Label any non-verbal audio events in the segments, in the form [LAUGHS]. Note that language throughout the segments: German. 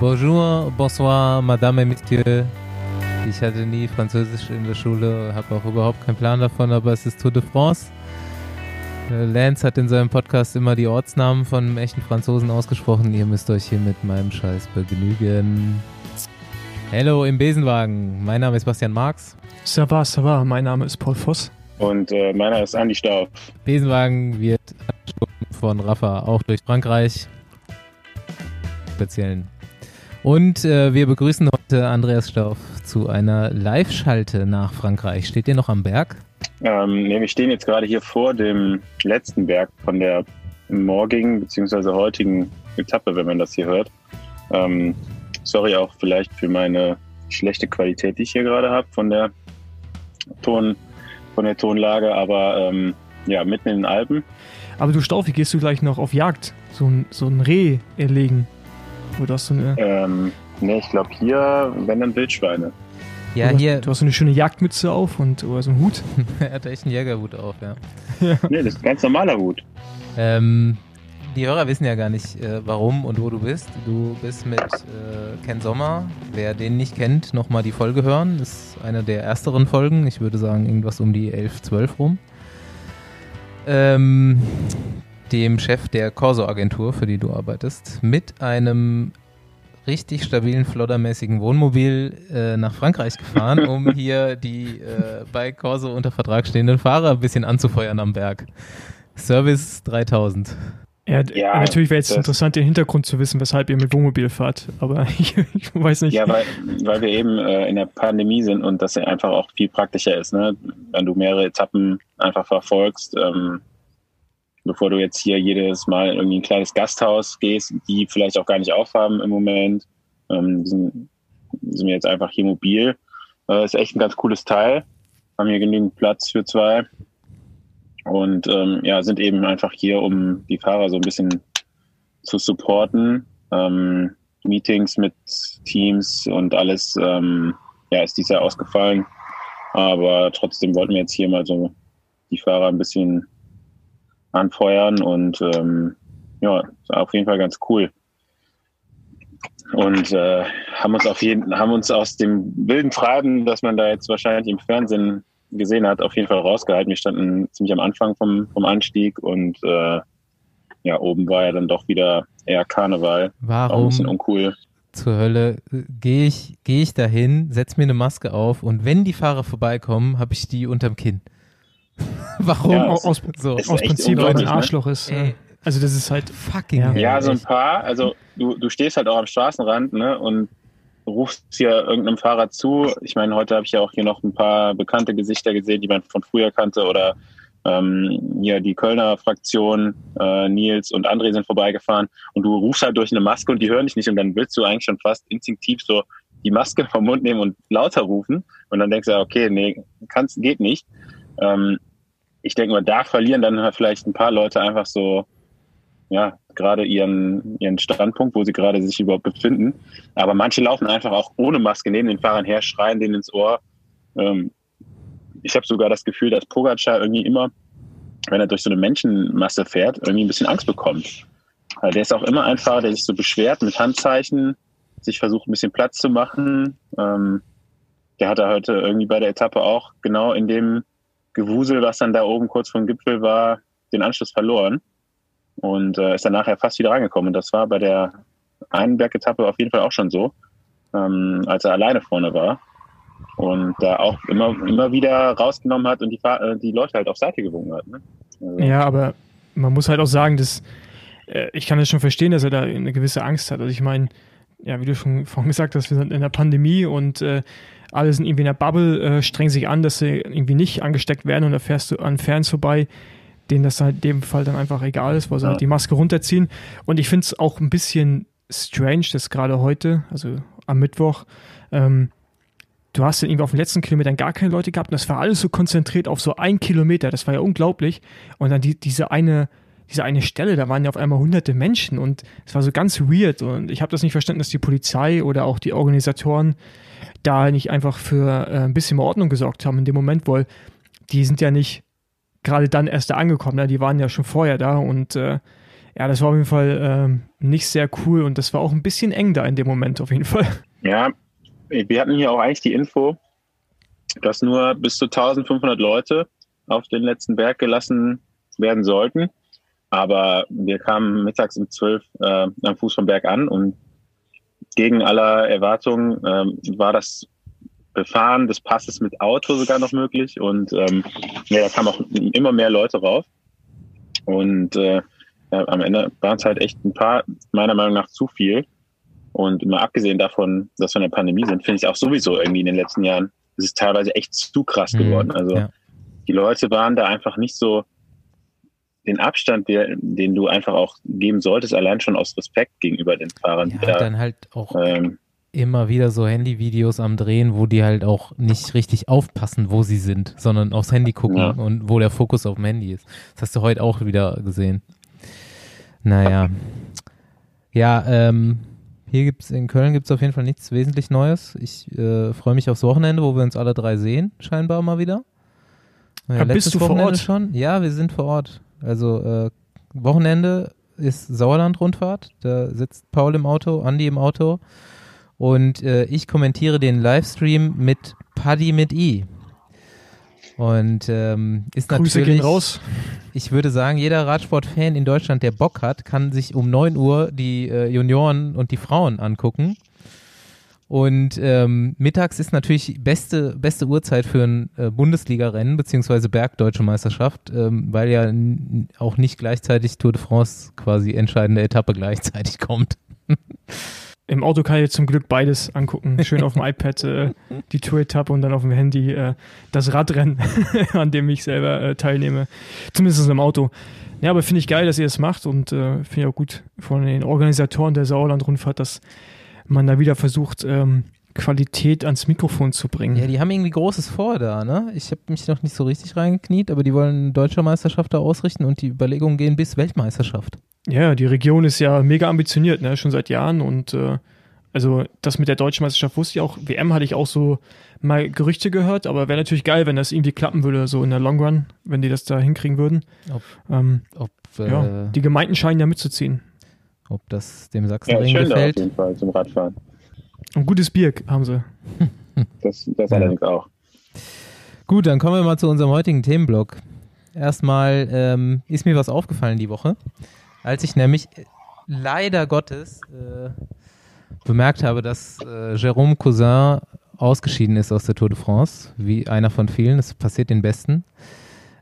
Bonjour, bonsoir, Madame et Monsieur. Ich hatte nie Französisch in der Schule, habe auch überhaupt keinen Plan davon, aber es ist Tour de France. Äh, Lance hat in seinem Podcast immer die Ortsnamen von echten Franzosen ausgesprochen. Ihr müsst euch hier mit meinem Scheiß begnügen. Hallo im Besenwagen. Mein Name ist Bastian Marx. Ça va, ça va. Mein Name ist Paul Voss. Und äh, meiner ist Andi Staub. Besenwagen wird von Rafa auch durch Frankreich. Speziellen. Und äh, wir begrüßen heute Andreas Stauf zu einer Live-Schalte nach Frankreich. Steht ihr noch am Berg? Ähm, nee, wir stehen jetzt gerade hier vor dem letzten Berg von der morgigen bzw. heutigen Etappe, wenn man das hier hört. Ähm, sorry auch vielleicht für meine schlechte Qualität, die ich hier gerade habe von der Ton, von der Tonlage, aber ähm, ja, mitten in den Alpen. Aber du Staufi, gehst du gleich noch auf Jagd? So ein, so ein Reh erlegen? Oder hast du eine. Ähm, nee, ich glaube hier, wenn dann Wildschweine. Ja, du hast, hier. Du hast so eine schöne Jagdmütze auf und oder so einen Hut. [LAUGHS] er hat echt einen Jägerhut auf, ja. ja. Nee, das ist ein ganz normaler Hut. Ähm, die Hörer wissen ja gar nicht, äh, warum und wo du bist. Du bist mit äh, Ken Sommer. Wer den nicht kennt, nochmal die Folge hören. Das ist eine der ersteren Folgen. Ich würde sagen, irgendwas um die 11, 12 rum. Ähm, dem Chef der Corso-Agentur, für die du arbeitest, mit einem richtig stabilen, floddermäßigen Wohnmobil äh, nach Frankreich gefahren, [LAUGHS] um hier die äh, bei Corso unter Vertrag stehenden Fahrer ein bisschen anzufeuern am Berg. Service 3000. Ja, ja natürlich wäre jetzt interessant, den Hintergrund zu wissen, weshalb ihr mit Wohnmobil fahrt, aber [LAUGHS] ich, ich weiß nicht. Ja, weil, weil wir eben äh, in der Pandemie sind und das einfach auch viel praktischer ist, ne? wenn du mehrere Etappen einfach verfolgst. Ähm, bevor du jetzt hier jedes Mal in irgendwie ein kleines Gasthaus gehst, die vielleicht auch gar nicht aufhaben im Moment. Ähm, sind, sind wir jetzt einfach hier mobil. Äh, ist echt ein ganz cooles Teil. Haben hier genügend Platz für zwei. Und ähm, ja, sind eben einfach hier, um die Fahrer so ein bisschen zu supporten. Ähm, Meetings mit Teams und alles ähm, ja, ist dieses Jahr ausgefallen. Aber trotzdem wollten wir jetzt hier mal so die Fahrer ein bisschen anfeuern und ähm, ja, auf jeden Fall ganz cool. Und äh, haben uns auf jeden haben uns aus dem wilden Treiben, das man da jetzt wahrscheinlich im Fernsehen gesehen hat, auf jeden Fall rausgehalten. Wir standen ziemlich am Anfang vom, vom Anstieg und äh, ja, oben war ja dann doch wieder eher Karneval. Warum? Auch ein bisschen uncool. Zur Hölle gehe ich, geh ich dahin, setze mir eine Maske auf und wenn die Fahrer vorbeikommen, habe ich die unterm Kinn. [LAUGHS] Warum? Ja, aus, aus, so, aus Prinzip, weil ein ne? Arschloch ne? ist. Ey. Also das ist halt fucking. Ja, ja so ein paar. Also du, du stehst halt auch am Straßenrand ne, und rufst hier irgendeinem Fahrer zu. Ich meine, heute habe ich ja auch hier noch ein paar bekannte Gesichter gesehen, die man von früher kannte oder ähm, hier die Kölner Fraktion, äh, Nils und André sind vorbeigefahren und du rufst halt durch eine Maske und die hören dich nicht und dann willst du eigentlich schon fast instinktiv so die Maske [LAUGHS] vom Mund nehmen und lauter rufen und dann denkst du, okay, nee, kannst, geht nicht. Ähm, ich denke mal, da verlieren dann halt vielleicht ein paar Leute einfach so, ja, gerade ihren, ihren Standpunkt, wo sie gerade sich überhaupt befinden. Aber manche laufen einfach auch ohne Maske neben den Fahrern her, schreien denen ins Ohr. Ähm, ich habe sogar das Gefühl, dass Pogacar irgendwie immer, wenn er durch so eine Menschenmasse fährt, irgendwie ein bisschen Angst bekommt. Weil der ist auch immer ein Fahrer, der sich so beschwert mit Handzeichen, sich versucht ein bisschen Platz zu machen. Ähm, der hat er heute irgendwie bei der Etappe auch genau in dem Gewusel, was dann da oben kurz vor dem Gipfel war, den Anschluss verloren und äh, ist dann nachher fast wieder reingekommen. Und das war bei der einen Bergetappe auf jeden Fall auch schon so, ähm, als er alleine vorne war und da auch immer, immer wieder rausgenommen hat und die, äh, die Leute halt auf Seite gewunken hat. Ne? Also. Ja, aber man muss halt auch sagen, dass äh, ich kann das schon verstehen, dass er da eine gewisse Angst hat. Also ich meine, ja, wie du schon vorhin gesagt hast, wir sind in der Pandemie und äh, alle sind irgendwie in der Bubble, äh, strengen sich an, dass sie irgendwie nicht angesteckt werden und da fährst du an Fans vorbei, denen das halt in dem Fall dann einfach egal ist, weil sie ja. halt die Maske runterziehen. Und ich finde es auch ein bisschen strange, dass gerade heute, also am Mittwoch, ähm, du hast dann irgendwie auf den letzten Kilometern gar keine Leute gehabt und das war alles so konzentriert auf so ein Kilometer, das war ja unglaublich. Und dann die, diese eine diese eine Stelle, da waren ja auf einmal hunderte Menschen und es war so ganz weird und ich habe das nicht verstanden, dass die Polizei oder auch die Organisatoren da nicht einfach für äh, ein bisschen mehr Ordnung gesorgt haben in dem Moment, weil die sind ja nicht gerade dann erst da angekommen, ne? die waren ja schon vorher da und äh, ja, das war auf jeden Fall ähm, nicht sehr cool und das war auch ein bisschen eng da in dem Moment auf jeden Fall. Ja, wir hatten hier auch eigentlich die Info, dass nur bis zu 1500 Leute auf den letzten Berg gelassen werden sollten. Aber wir kamen mittags um 12 äh, am Fuß vom Berg an und gegen aller Erwartungen äh, war das Befahren des Passes mit Auto sogar noch möglich und ähm, ja, da kamen auch immer mehr Leute rauf. Und äh, ja, am Ende waren es halt echt ein paar, meiner Meinung nach, zu viel. Und mal abgesehen davon, dass wir in der Pandemie sind, finde ich auch sowieso irgendwie in den letzten Jahren, es ist teilweise echt zu krass mhm, geworden. Also ja. die Leute waren da einfach nicht so den Abstand, der, den du einfach auch geben solltest, allein schon aus Respekt gegenüber den Fahrern. Ja, dann halt auch ähm, immer wieder so Handyvideos am Drehen, wo die halt auch nicht richtig aufpassen, wo sie sind, sondern aufs Handy gucken ja. und wo der Fokus auf dem Handy ist. Das hast du heute auch wieder gesehen. Naja. Ja, ähm, hier gibt's in Köln gibt es auf jeden Fall nichts wesentlich Neues. Ich äh, freue mich aufs Wochenende, wo wir uns alle drei sehen, scheinbar mal wieder. Ja, bist du Wochenende vor Ort? schon? Ja, wir sind vor Ort. Also äh, Wochenende ist Sauerland-Rundfahrt. Da sitzt Paul im Auto, Andi im Auto. Und äh, ich kommentiere den Livestream mit Paddy mit I. Und ähm, ist Grüße natürlich. Gehen raus. Ich würde sagen, jeder Radsportfan in Deutschland, der Bock hat, kann sich um 9 Uhr die äh, Junioren und die Frauen angucken. Und ähm, mittags ist natürlich beste, beste Uhrzeit für ein äh, Bundesliga-Rennen beziehungsweise Bergdeutsche Meisterschaft, ähm, weil ja auch nicht gleichzeitig Tour de France quasi entscheidende Etappe gleichzeitig kommt. [LAUGHS] Im Auto kann ich zum Glück beides angucken. Schön auf dem [LAUGHS] iPad äh, die Tour-Etappe und dann auf dem Handy äh, das Radrennen, [LAUGHS] an dem ich selber äh, teilnehme. Zumindest im Auto. Ja, aber finde ich geil, dass ihr das macht und äh, finde ich auch gut von den Organisatoren der Sauerland-Rundfahrt, dass man da wieder versucht, ähm, Qualität ans Mikrofon zu bringen. Ja, die haben irgendwie Großes vor da, ne? Ich habe mich noch nicht so richtig reingekniet, aber die wollen deutsche Meisterschaft da ausrichten und die Überlegungen gehen bis Weltmeisterschaft. Ja, die Region ist ja mega ambitioniert, ne? Schon seit Jahren und äh, also das mit der deutschen Meisterschaft wusste ich auch. WM hatte ich auch so mal Gerüchte gehört, aber wäre natürlich geil, wenn das irgendwie klappen würde, so in der Long Run, wenn die das da hinkriegen würden. Ob, ähm, ob äh, ja, die Gemeinden scheinen ja mitzuziehen. Ob das dem Sachsenring ja, gefällt. auf jeden Fall zum Radfahren. Und gutes Bier haben sie. [LAUGHS] Das, das ja. allerdings auch. Gut, dann kommen wir mal zu unserem heutigen Themenblock. Erstmal ähm, ist mir was aufgefallen die Woche, als ich nämlich leider Gottes äh, bemerkt habe, dass äh, Jérôme Cousin ausgeschieden ist aus der Tour de France, wie einer von vielen. Das passiert den Besten.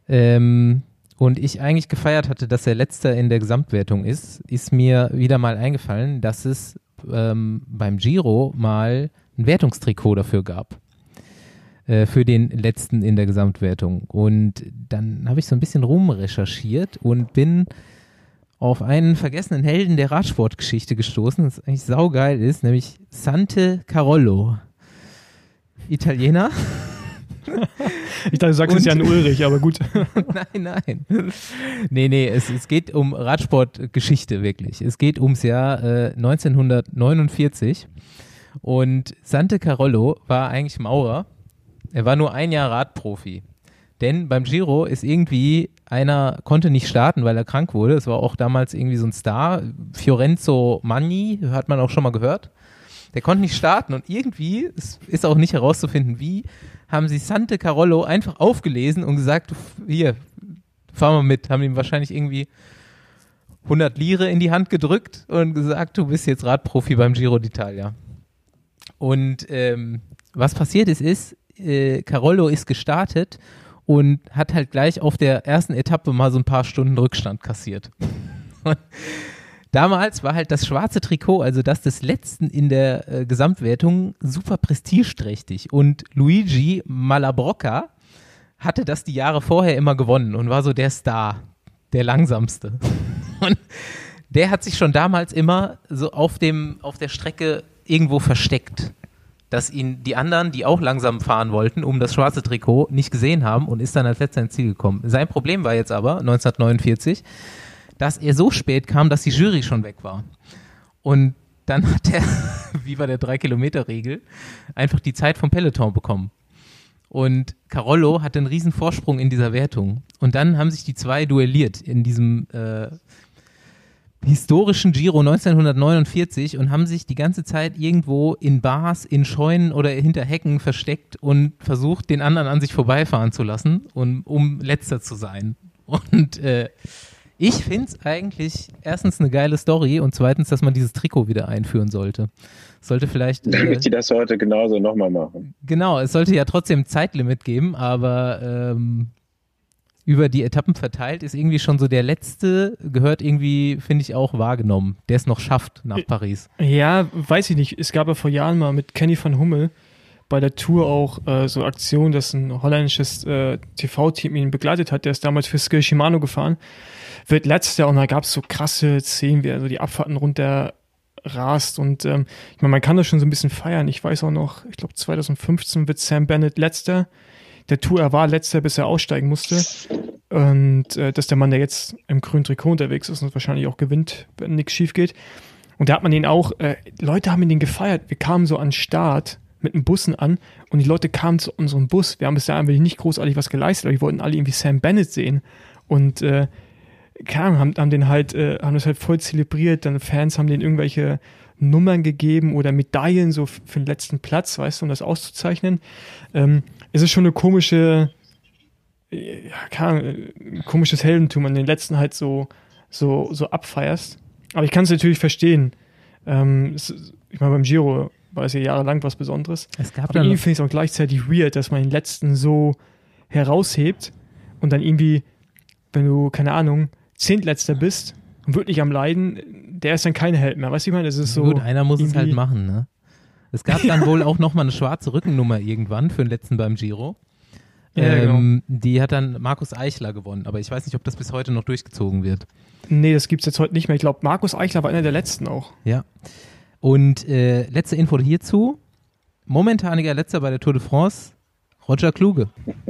Ähm, und ich eigentlich gefeiert hatte, dass er letzter in der Gesamtwertung ist, ist mir wieder mal eingefallen, dass es ähm, beim Giro mal ein Wertungstrikot dafür gab. Äh, für den letzten in der Gesamtwertung. Und dann habe ich so ein bisschen rumrecherchiert und bin auf einen vergessenen Helden der Radsportgeschichte gestoßen, das eigentlich saugeil ist, nämlich Sante Carollo. Italiener. [LAUGHS] ich dachte, du sagst es Jan Ulrich, aber gut. [LAUGHS] nein, nein. Nee, nee, es, es geht um Radsportgeschichte wirklich. Es geht ums Jahr äh, 1949 und Sante Carollo war eigentlich Maurer. Er war nur ein Jahr Radprofi. Denn beim Giro ist irgendwie einer konnte nicht starten, weil er krank wurde. Es war auch damals irgendwie so ein Star. Fiorenzo Magni, hat man auch schon mal gehört. Der konnte nicht starten und irgendwie, es ist auch nicht herauszufinden, wie, haben sie Sante Carollo einfach aufgelesen und gesagt, hier, fahr mal mit. Haben ihm wahrscheinlich irgendwie 100 Lire in die Hand gedrückt und gesagt, du bist jetzt Radprofi beim Giro d'Italia. Und ähm, was passiert ist, ist, äh, Carollo ist gestartet und hat halt gleich auf der ersten Etappe mal so ein paar Stunden Rückstand kassiert. [LAUGHS] Damals war halt das schwarze Trikot, also das des letzten in der äh, Gesamtwertung, super prestigeträchtig. Und Luigi Malabrocca hatte das die Jahre vorher immer gewonnen und war so der Star, der langsamste. [LAUGHS] Und der hat sich schon damals immer so auf, dem, auf der Strecke irgendwo versteckt, dass ihn die anderen, die auch langsam fahren wollten, um das schwarze Trikot, nicht gesehen haben und ist dann als letzter ins Ziel gekommen. Sein Problem war jetzt aber, 1949, dass er so spät kam, dass die Jury schon weg war. Und dann hat er, [LAUGHS] wie bei der 3-Kilometer-Regel, einfach die Zeit vom Peloton bekommen. Und Carollo hatte einen riesen Vorsprung in dieser Wertung. Und dann haben sich die zwei duelliert in diesem äh, historischen Giro 1949 und haben sich die ganze Zeit irgendwo in Bars, in Scheunen oder hinter Hecken versteckt und versucht, den anderen an sich vorbeifahren zu lassen, und, um letzter zu sein. Und äh, ich finde es eigentlich erstens eine geile Story und zweitens, dass man dieses Trikot wieder einführen sollte. Sollte vielleicht. Äh, Damit die das heute genauso nochmal machen. Genau, es sollte ja trotzdem ein Zeitlimit geben, aber ähm, über die Etappen verteilt ist irgendwie schon so der letzte, gehört irgendwie, finde ich, auch wahrgenommen, der es noch schafft nach Paris. Ja, weiß ich nicht. Es gab ja vor Jahren mal mit Kenny van Hummel bei der Tour auch äh, so Aktion, dass ein holländisches äh, TV-Team ihn begleitet hat. Der ist damals für Skill Shimano gefahren wird letztes Jahr und da gab es so krasse Szenen, wie er so die Abfahrten runter rast und ähm, ich meine, man kann das schon so ein bisschen feiern. Ich weiß auch noch, ich glaube 2015 wird Sam Bennett letzter der Tour. Er war letzter, bis er aussteigen musste. Und äh, dass der Mann, der jetzt im grünen Trikot unterwegs ist und wahrscheinlich auch gewinnt, wenn nichts schief geht. Und da hat man den auch, äh, Leute haben ihn den gefeiert. Wir kamen so an Start mit den Bussen an und die Leute kamen zu unserem Bus. Wir haben bis dahin nicht großartig was geleistet, aber die wollten alle irgendwie Sam Bennett sehen. Und äh, keine haben, haben den halt, äh, haben das halt voll zelebriert, dann Fans haben denen irgendwelche Nummern gegeben oder Medaillen so für den letzten Platz, weißt du, um das auszuzeichnen. Ähm, es ist schon eine komische, ja, keine ein komisches Heldentum, an den letzten halt so, so, so abfeierst. Aber ich kann es natürlich verstehen. Ähm, es, ich meine, beim Giro war es ja jahrelang was Besonderes. Es gab Aber irgendwie finde ich es auch gleichzeitig weird, dass man den letzten so heraushebt und dann irgendwie, wenn du, keine Ahnung, Zehntletzter bist und wirklich am Leiden, der ist dann kein Held mehr. Weißt du, ich meine, es ist so. Gut, einer muss es halt machen, ne? Es gab dann [LAUGHS] wohl auch nochmal eine schwarze Rückennummer irgendwann für den letzten beim Giro. Ja, ähm, genau. Die hat dann Markus Eichler gewonnen, aber ich weiß nicht, ob das bis heute noch durchgezogen wird. Nee, das gibt es jetzt heute nicht mehr. Ich glaube, Markus Eichler war einer der letzten auch. Ja. Und äh, letzte Info hierzu. Momentaniger letzter bei der Tour de France, Roger Kluge. [LAUGHS]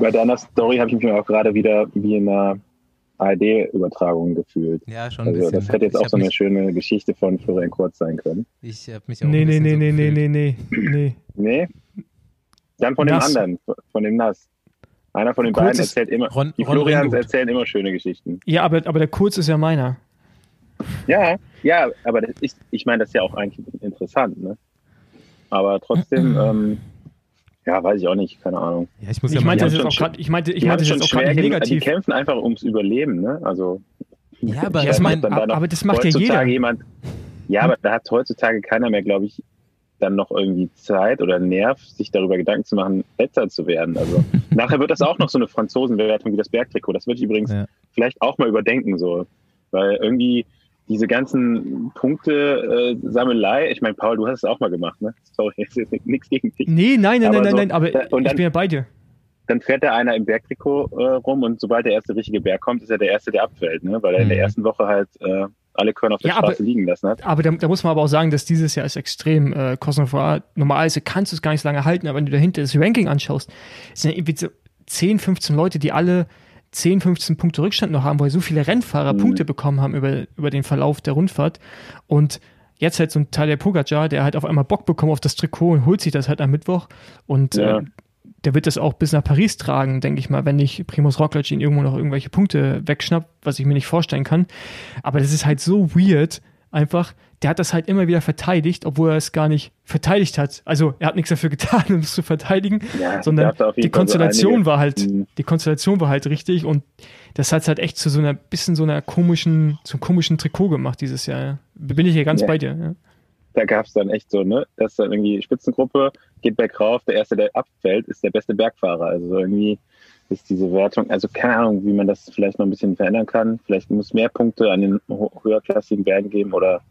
Bei deiner Story habe ich mich auch gerade wieder wie in einer ARD-Übertragung gefühlt. Ja, schon ein also, bisschen. Das hätte jetzt auch so eine schöne Geschichte von Florian Kurz sein können. Ich habe mich auch nee, ein nee, nee, so nee, nee, nee, nee, nee. [LAUGHS] Nee? Dann von Nass. dem anderen, von dem Nass. Einer von den Kurz beiden erzählt immer, Ron, die Florians erzählen immer schöne Geschichten. Ja, aber, aber der Kurz ist ja meiner. Ja, ja, aber das ist, ich meine, das ist ja auch eigentlich interessant, ne? Aber trotzdem, ähm, ja, weiß ich auch nicht, keine Ahnung. Ja, ich muss ich ja meinte das jetzt auch gerade, ich meinte, ich meinte das auch gerade negativ. Die kämpfen einfach ums Überleben, ne? Also. Ja, aber, das, mein, da aber das macht ja jeder. Jemand, ja, aber da hat heutzutage keiner mehr, glaube ich, dann noch irgendwie Zeit oder Nerv, sich darüber Gedanken zu machen, letzter zu werden. Also [LAUGHS] nachher wird das auch noch so eine Franzosenbewertung wie das Bergtrikot. Das würde ich übrigens ja. vielleicht auch mal überdenken, so. Weil irgendwie, diese ganzen Punkte äh, Sammelei, ich meine, Paul, du hast es auch mal gemacht, ne? Sorry, [LAUGHS] jetzt ist nichts gegen dich. Nee, nein, nein, nein, so, nein, nein, aber dann, ich bin ja bei dir. Dann fährt da einer im Bergtrikot äh, rum und sobald der erste richtige Berg kommt, ist er der erste, der abfällt, ne? Weil er mhm. in der mhm. ersten Woche halt äh, alle Körner auf der ja, Straße aber, liegen lassen hat. Aber da, da, muss man aber auch sagen, dass dieses Jahr ist extrem äh, kostenfrei. Normalerweise kannst du es gar nicht so lange halten, aber wenn du dahinter das Ranking anschaust, sind irgendwie so 10, 15 Leute, die alle 10, 15 Punkte Rückstand noch haben, weil so viele Rennfahrer mhm. Punkte bekommen haben über, über den Verlauf der Rundfahrt. Und jetzt halt so ein Teil der Pogacar, der halt auf einmal Bock bekommt auf das Trikot und holt sich das halt am Mittwoch. Und ja. äh, der wird das auch bis nach Paris tragen, denke ich mal, wenn nicht Primus Roglic ihn irgendwo noch irgendwelche Punkte wegschnappt, was ich mir nicht vorstellen kann. Aber das ist halt so weird, einfach, der hat das halt immer wieder verteidigt, obwohl er es gar nicht verteidigt hat. Also er hat nichts dafür getan, [LAUGHS] um es zu verteidigen, ja, sondern die Konstellation so war halt, mhm. die Konstellation war halt richtig und das hat es halt echt zu so einer bisschen so einer komischen, so einem komischen Trikot gemacht dieses Jahr. Ja. Bin ich hier ganz ja. bei dir. Ja. Da gab es dann echt so, ne, dass dann irgendwie Spitzengruppe geht bergauf, der erste, der abfällt, ist der beste Bergfahrer. Also irgendwie ist diese Wertung, also keine Ahnung, wie man das vielleicht noch ein bisschen verändern kann. Vielleicht muss mehr Punkte an den höherklassigen Bergen geben oder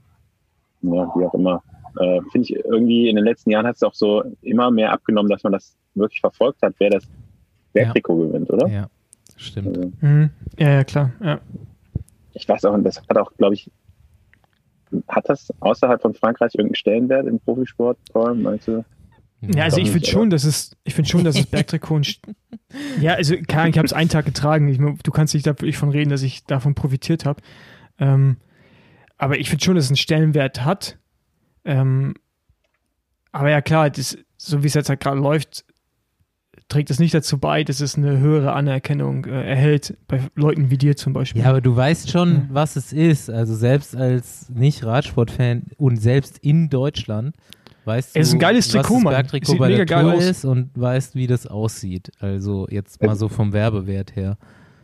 ja, wie auch immer. Äh, Finde ich irgendwie in den letzten Jahren hat es auch so immer mehr abgenommen, dass man das wirklich verfolgt hat, wer das Bergtrikot ja. gewinnt, oder? Ja, stimmt. Also, mhm. Ja, ja, klar. Ja. Ich weiß auch, das hat auch, glaube ich, hat das außerhalb von Frankreich irgendeinen Stellenwert im Profisport, Paul, meinst du? Ja, also ich finde schon, dass es, ich finde schon, dass es Bergtrikot [LAUGHS] Ja, also klar, ich habe es einen Tag getragen. Ich, du kannst nicht davon reden, dass ich davon profitiert habe. Ähm, aber ich finde schon, dass es einen Stellenwert hat. Ähm, aber ja, klar, das, so wie es jetzt halt gerade läuft, trägt es nicht dazu bei, dass es eine höhere Anerkennung äh, erhält, bei Leuten wie dir zum Beispiel. Ja, aber du weißt schon, ja. was es ist. Also selbst als Nicht-Radsport-Fan und selbst in Deutschland weißt du, es ist ein geiles Trikot, was das Bergtrikot Sieht bei mega der Tour geil aus. ist und weißt, wie das aussieht. Also jetzt mal so vom Werbewert her.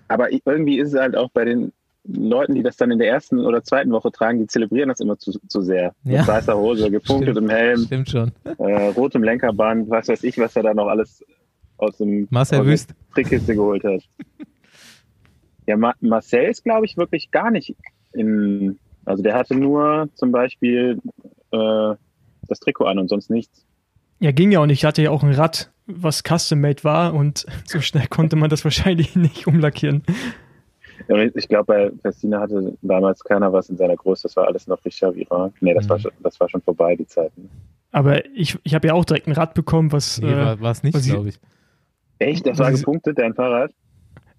Aber irgendwie ist es halt auch bei den Leuten, die das dann in der ersten oder zweiten Woche tragen, die zelebrieren das immer zu, zu sehr. Ja. Mit weißer Hose, gepunktet im Helm. Stimmt schon. Äh, rotem Lenkerband, was weiß ich, was er da noch alles aus dem Marcel aus Wüst. Trickkiste geholt hat. [LAUGHS] Ja, Ma Marcel ist, glaube ich, wirklich gar nicht in. Also der hatte nur zum Beispiel äh, das Trikot an und sonst nichts. Ja, ging ja auch nicht. Ich hatte ja auch ein Rad, was custom-made war und [LAUGHS] so schnell konnte man das wahrscheinlich [LAUGHS] nicht umlackieren. Ich glaube, bei Festina hatte damals keiner was in seiner Größe. Das war alles noch Richard Vira. Nee, das, mhm. war, schon, das war schon vorbei, die Zeiten. Aber ich, ich habe ja auch direkt ein Rad bekommen, was. Nee, äh, war es nicht, glaube ich. Echt? Das war gepunktet, dein Fahrrad?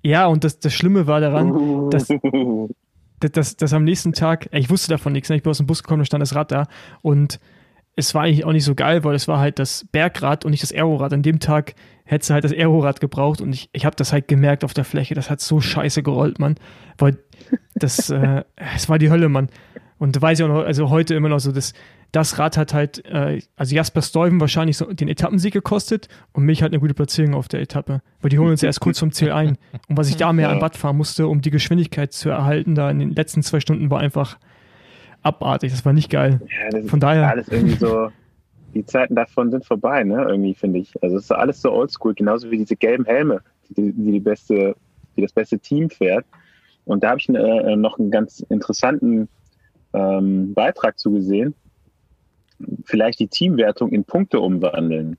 Ja, und das, das Schlimme war daran, uh. dass, [LAUGHS] dass, dass, dass, am nächsten Tag, ich wusste davon nichts, ne? ich bin aus dem Bus gekommen, da stand das Rad da und es war eigentlich auch nicht so geil, weil es war halt das Bergrad und nicht das Aerorad. An dem Tag hättest du halt das Aerorad gebraucht und ich, ich habe das halt gemerkt auf der Fläche. Das hat so scheiße gerollt, Mann. Weil das, [LAUGHS] äh, es war die Hölle, Mann. Und da weiß ich auch noch, also heute immer noch so, das, das Rad hat halt, äh, also Jasper Stuyven wahrscheinlich so den Etappensieg gekostet und mich halt eine gute Platzierung auf der Etappe. Weil die holen uns erst kurz vom Ziel ein. Und was ich da mehr ja. an Watt fahren musste, um die Geschwindigkeit zu erhalten, da in den letzten zwei Stunden war einfach abartig. Das war nicht geil. Ja, Von daher. Alles irgendwie so. Die Zeiten davon sind vorbei, ne? Irgendwie finde ich. Also es ist alles so oldschool, genauso wie diese gelben Helme, die, die, die beste, die das beste Team fährt. Und da habe ich äh, noch einen ganz interessanten ähm, Beitrag zugesehen. Vielleicht die Teamwertung in Punkte umwandeln.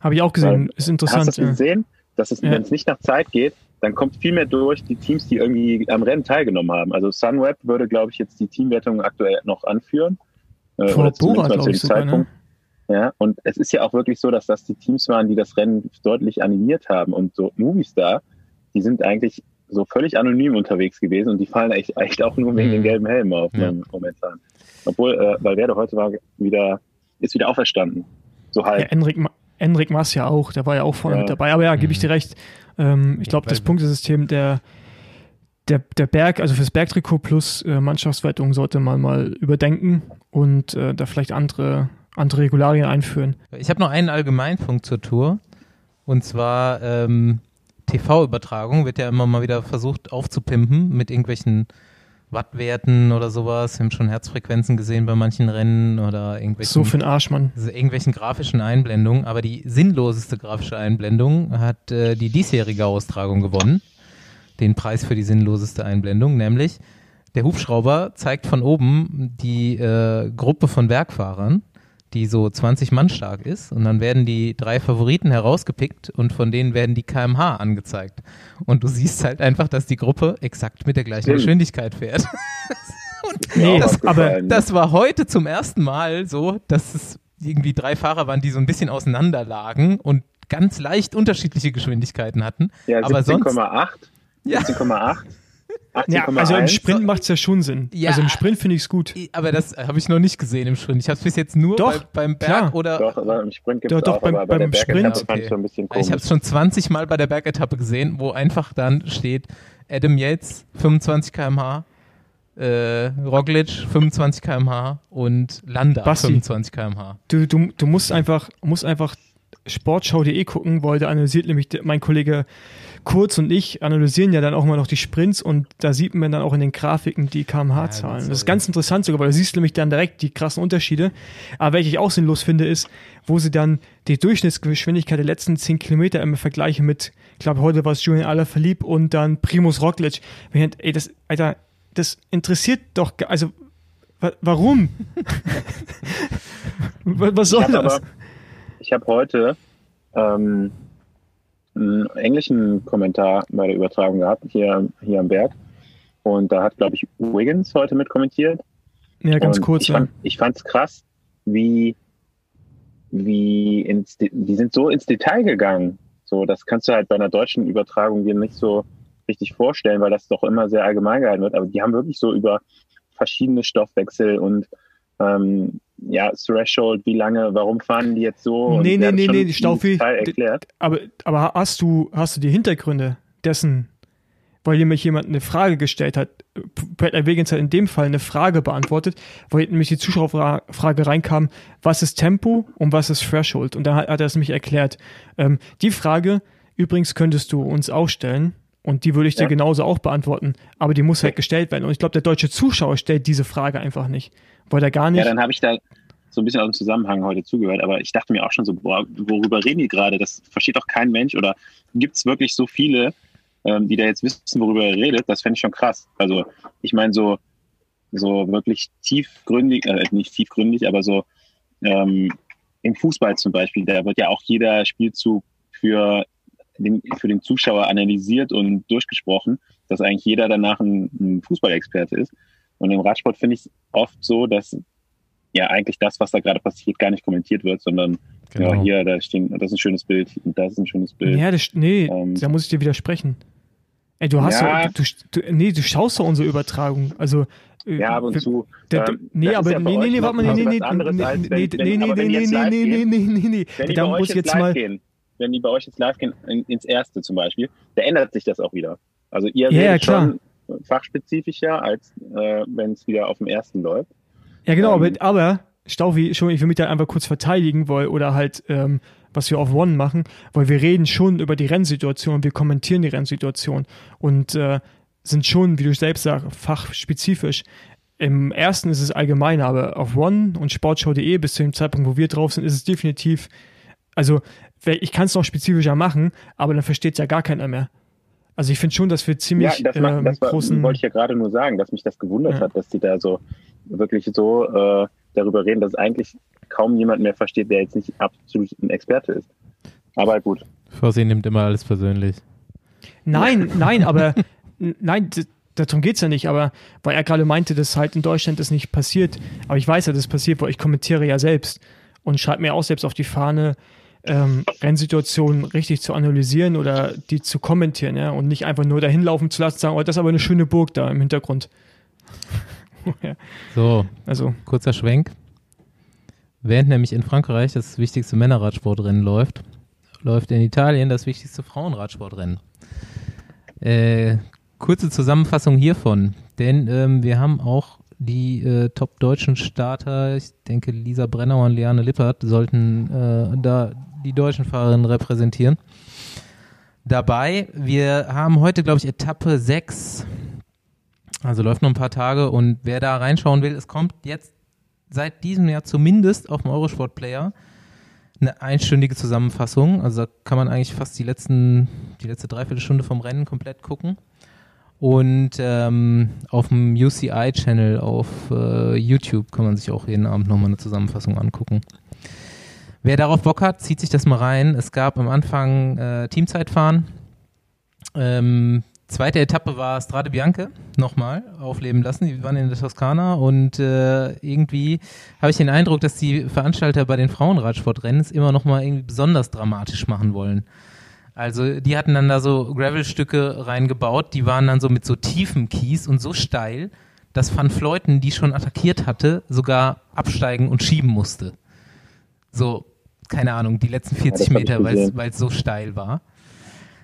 Habe ich auch gesehen. Weil, ist interessant. Hast du das gesehen? Dass es, ja. wenn es nicht nach Zeit geht, dann kommt viel mehr durch die Teams, die irgendwie am Rennen teilgenommen haben. Also Sunweb würde, glaube ich, jetzt die Teamwertung aktuell noch anführen. Äh, Vor Bora, glaube ich, sogar, ne? Ja, und es ist ja auch wirklich so, dass das die Teams waren, die das Rennen deutlich animiert haben. Und so Movistar, die sind eigentlich so völlig anonym unterwegs gewesen und die fallen echt, echt auch nur wegen mhm. den gelben Helmen auf ja. momentan. Obwohl äh, Valverde heute war wieder, ist wieder auferstanden. So halb. Ja, Enric, Enric Mas ja auch, der war ja auch vorne ja. mit dabei. Aber ja, gebe ich mhm. dir recht. Ähm, ich glaube, das Punktesystem der, der, der Berg, also fürs Bergtrikot plus äh, Mannschaftswertung sollte man mal überdenken und äh, da vielleicht andere, andere Regularien einführen. Ich habe noch einen Allgemeinpunkt zur Tour. Und zwar ähm, TV-Übertragung wird ja immer mal wieder versucht aufzupimpen mit irgendwelchen Wattwerten oder sowas. Wir haben schon Herzfrequenzen gesehen bei manchen Rennen oder irgendwelchen. So für den Arsch, Mann. Irgendwelchen grafischen Einblendungen. Aber die sinnloseste grafische Einblendung hat äh, die diesjährige Austragung gewonnen. Den Preis für die sinnloseste Einblendung, nämlich der Hubschrauber zeigt von oben die äh, Gruppe von Bergfahrern die so 20 Mann stark ist und dann werden die drei Favoriten herausgepickt und von denen werden die kmh angezeigt. Und du siehst halt einfach, dass die Gruppe exakt mit der gleichen. Geschwindigkeit fährt. [LAUGHS] und nee, das, aber das war heute zum ersten Mal so, dass es irgendwie drei Fahrer waren, die so ein bisschen auseinander lagen und ganz leicht unterschiedliche Geschwindigkeiten hatten. Ja, 17,8. Ja. 17,8. Ja, also im Sprint macht es ja schon Sinn. Ja, also im Sprint finde ich es gut. Aber das habe ich noch nicht gesehen im Sprint. Ich habe es bis jetzt nur doch, bei, beim Berg klar. oder. Doch, also im Sprint gibt es doch, auch, beim, bei beim Sprint. Okay. Ich, ich habe es schon 20 Mal bei der Bergetappe gesehen, wo einfach dann steht Adam Yates 25 km/h. Äh, Roglic 25 km/h und Landa Basti, 25 km/h. Du, du, du musst einfach, musst einfach sportschau.de gucken, da analysiert nämlich mein Kollege Kurz und ich analysieren ja dann auch mal noch die Sprints und da sieht man dann auch in den Grafiken die kmh-Zahlen. Ja, das ist ganz interessant sogar, weil da siehst du nämlich dann direkt die krassen Unterschiede. Aber welche ich auch sinnlos finde, ist, wo sie dann die Durchschnittsgeschwindigkeit der letzten 10 Kilometer immer vergleichen mit, ich glaube, heute war es Julian Alaphilippe und dann Primus Roglic. Ey, das, Alter, das interessiert doch, also, warum? [LAUGHS] Was soll ich das? Aber, ich habe heute ähm, einen englischen Kommentar bei der Übertragung gehabt, hier, hier am Berg. Und da hat, glaube ich, Wiggins heute mit kommentiert. Ja, ganz und kurz. Ich fand es krass, wie, wie ins, die sind so ins Detail gegangen. So, das kannst du halt bei einer deutschen Übertragung dir nicht so richtig vorstellen, weil das doch immer sehr allgemein gehalten wird. Aber die haben wirklich so über verschiedene Stoffwechsel und ähm, ja, Threshold, wie lange, warum fahren die jetzt so? Nee, nee, nee, nee, Staufi, erklärt. Aber, aber hast du, hast du die Hintergründe dessen, weil nämlich jemand eine Frage gestellt hat, Bradley Wiggins hat in dem Fall eine Frage beantwortet, weil nämlich die Zuschauerfrage reinkam, was ist Tempo und was ist Threshold? Und da hat, hat er es nämlich erklärt. Ähm, die Frage, übrigens könntest du uns auch stellen, und die würde ich dir ja. genauso auch beantworten, aber die muss halt gestellt werden. Und ich glaube, der deutsche Zuschauer stellt diese Frage einfach nicht, weil er gar nicht. Ja, dann habe ich da so ein bisschen aus dem Zusammenhang heute zugehört, aber ich dachte mir auch schon so, boah, worüber reden die gerade? Das versteht doch kein Mensch oder gibt es wirklich so viele, ähm, die da jetzt wissen, worüber er redet? Das fände ich schon krass. Also, ich meine, so, so wirklich tiefgründig, äh, nicht tiefgründig, aber so ähm, im Fußball zum Beispiel, da wird ja auch jeder Spielzug für den, für den Zuschauer analysiert und durchgesprochen, dass eigentlich jeder danach ein, ein Fußballexperte ist. Und im Radsport finde ich es oft so, dass ja eigentlich das, was da gerade passiert, gar nicht kommentiert wird, sondern genau. ja, hier, da stehen, das ist ein schönes Bild und das ist ein schönes Bild. Ja, das, nee, ähm, da muss ich dir widersprechen. Ey, du hast ja, so, du, du, nee, du schaust doch unsere Übertragung. Also ja, ab und zu. nee, aber nee, nee, nee, warte mal, nee, nee, nee, nee, nee, nee, nee, nee, nee, nee, nee, nee, nee, da muss jetzt mal gehen, wenn die bei euch jetzt live gehen, in, ins erste zum Beispiel, da ändert sich das auch wieder. Also ihr ja, ja, schon fachspezifischer, als äh, wenn es wieder auf dem ersten läuft. Ja, genau, ähm, aber, aber Staufi, schon, ich will mich da einfach kurz verteidigen, weil, oder halt, ähm, was wir auf One machen, weil wir reden schon über die Rennsituation, wir kommentieren die Rennsituation und äh, sind schon, wie du selbst sagst, fachspezifisch. Im ersten ist es allgemein, aber auf One und Sportschau.de bis zu dem Zeitpunkt, wo wir drauf sind, ist es definitiv, also ich kann es noch spezifischer machen, aber dann versteht es ja gar keiner mehr. Also ich finde schon, dass wir ziemlich ja, das macht, ähm, das war, großen... wollte ich ja gerade nur sagen, dass mich das gewundert ja. hat, dass die da so wirklich so äh, darüber reden, dass eigentlich kaum jemand mehr versteht, der jetzt nicht absolut ein Experte ist. Aber gut. Fossi nimmt immer alles persönlich. Nein, [LAUGHS] nein, aber nein, darum geht es ja nicht, aber weil er gerade meinte, dass halt in Deutschland das nicht passiert. Aber ich weiß ja, das passiert, weil ich kommentiere ja selbst und schreibe mir auch selbst auf die Fahne, ähm, Rennsituationen richtig zu analysieren oder die zu kommentieren, ja, und nicht einfach nur dahin laufen zu lassen, sagen, oh, das ist aber eine schöne Burg da im Hintergrund. [LAUGHS] ja. So, also kurzer Schwenk. Während nämlich in Frankreich das wichtigste Männerradsportrennen läuft, läuft in Italien das wichtigste Frauenradsportrennen. Äh, kurze Zusammenfassung hiervon, denn ähm, wir haben auch die äh, top-deutschen Starter, ich denke Lisa Brennauer und Liane Lippert, sollten äh, da die deutschen Fahrerinnen repräsentieren. Dabei, wir haben heute, glaube ich, Etappe 6. Also läuft noch ein paar Tage und wer da reinschauen will, es kommt jetzt seit diesem Jahr zumindest auf dem Eurosport Player eine einstündige Zusammenfassung. Also da kann man eigentlich fast die letzten, die letzte Dreiviertelstunde vom Rennen komplett gucken. Und ähm, auf dem UCI-Channel auf äh, YouTube kann man sich auch jeden Abend nochmal eine Zusammenfassung angucken. Wer darauf Bock hat, zieht sich das mal rein. Es gab am Anfang äh, Teamzeitfahren. Ähm, zweite Etappe war Strade Bianche nochmal aufleben lassen. Die waren in der Toskana und äh, irgendwie habe ich den Eindruck, dass die Veranstalter bei den Frauenradsportrennen es immer nochmal irgendwie besonders dramatisch machen wollen. Also die hatten dann da so Gravelstücke reingebaut, die waren dann so mit so tiefem Kies und so steil, dass Van Fleuten, die schon attackiert hatte, sogar absteigen und schieben musste. So, keine Ahnung, die letzten 40 ja, Meter, weil es so steil war.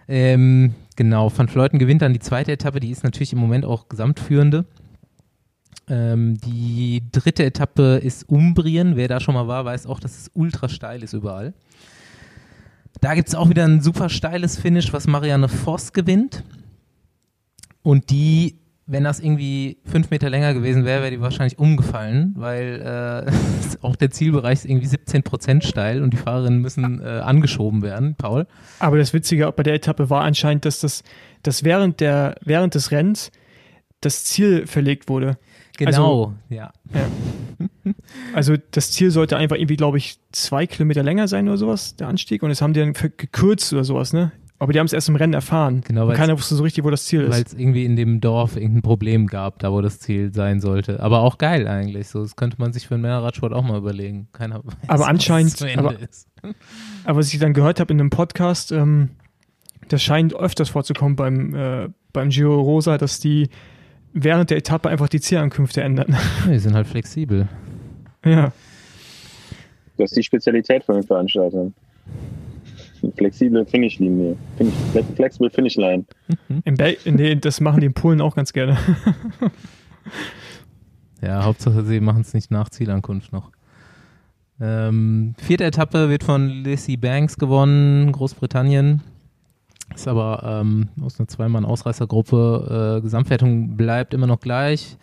Ähm, genau, Van Fleuten gewinnt dann die zweite Etappe, die ist natürlich im Moment auch Gesamtführende. Ähm, die dritte Etappe ist Umbrien. Wer da schon mal war, weiß auch, dass es ultra steil ist überall. Da gibt es auch wieder ein super steiles Finish, was Marianne Voss gewinnt. Und die, wenn das irgendwie fünf Meter länger gewesen wäre, wäre die wahrscheinlich umgefallen, weil äh, [LAUGHS] auch der Zielbereich ist irgendwie 17 Prozent steil und die Fahrerinnen müssen äh, angeschoben werden, Paul. Aber das Witzige bei der Etappe war anscheinend, dass das dass während, der, während des Rennens das Ziel verlegt wurde. Genau, also, ja. ja. [LAUGHS] Also das Ziel sollte einfach irgendwie, glaube ich, zwei Kilometer länger sein oder sowas, der Anstieg. Und das haben die dann gekürzt oder sowas, ne? Aber die haben es erst im Rennen erfahren. Genau, und keiner wusste so richtig, wo das Ziel ist. Weil es irgendwie in dem Dorf irgendein Problem gab, da wo das Ziel sein sollte. Aber auch geil eigentlich. So, das könnte man sich für einen Männerradsport auch mal überlegen. Keiner weiß, aber anscheinend, aber, [LAUGHS] aber, was ich dann gehört habe in einem Podcast, ähm, das scheint öfters vorzukommen beim, äh, beim Giro Rosa, dass die während der Etappe einfach die Zielankünfte ändern. [LAUGHS] Ja, die sind halt flexibel. Ja. Das ist die Spezialität von den Veranstaltern. Eine Flexible Finishlinie. Finish, flexible Finishline. In Bel nee, das machen die in Polen auch ganz gerne. [LAUGHS] Ja, Hauptsache sie machen es nicht nach Zielankunft noch. Ähm, vierte Etappe wird von Lissy Banks gewonnen, Großbritannien. Ist aber ähm, aus einer Zweimann-Ausreißergruppe. Äh, Gesamtwertung bleibt immer noch gleich.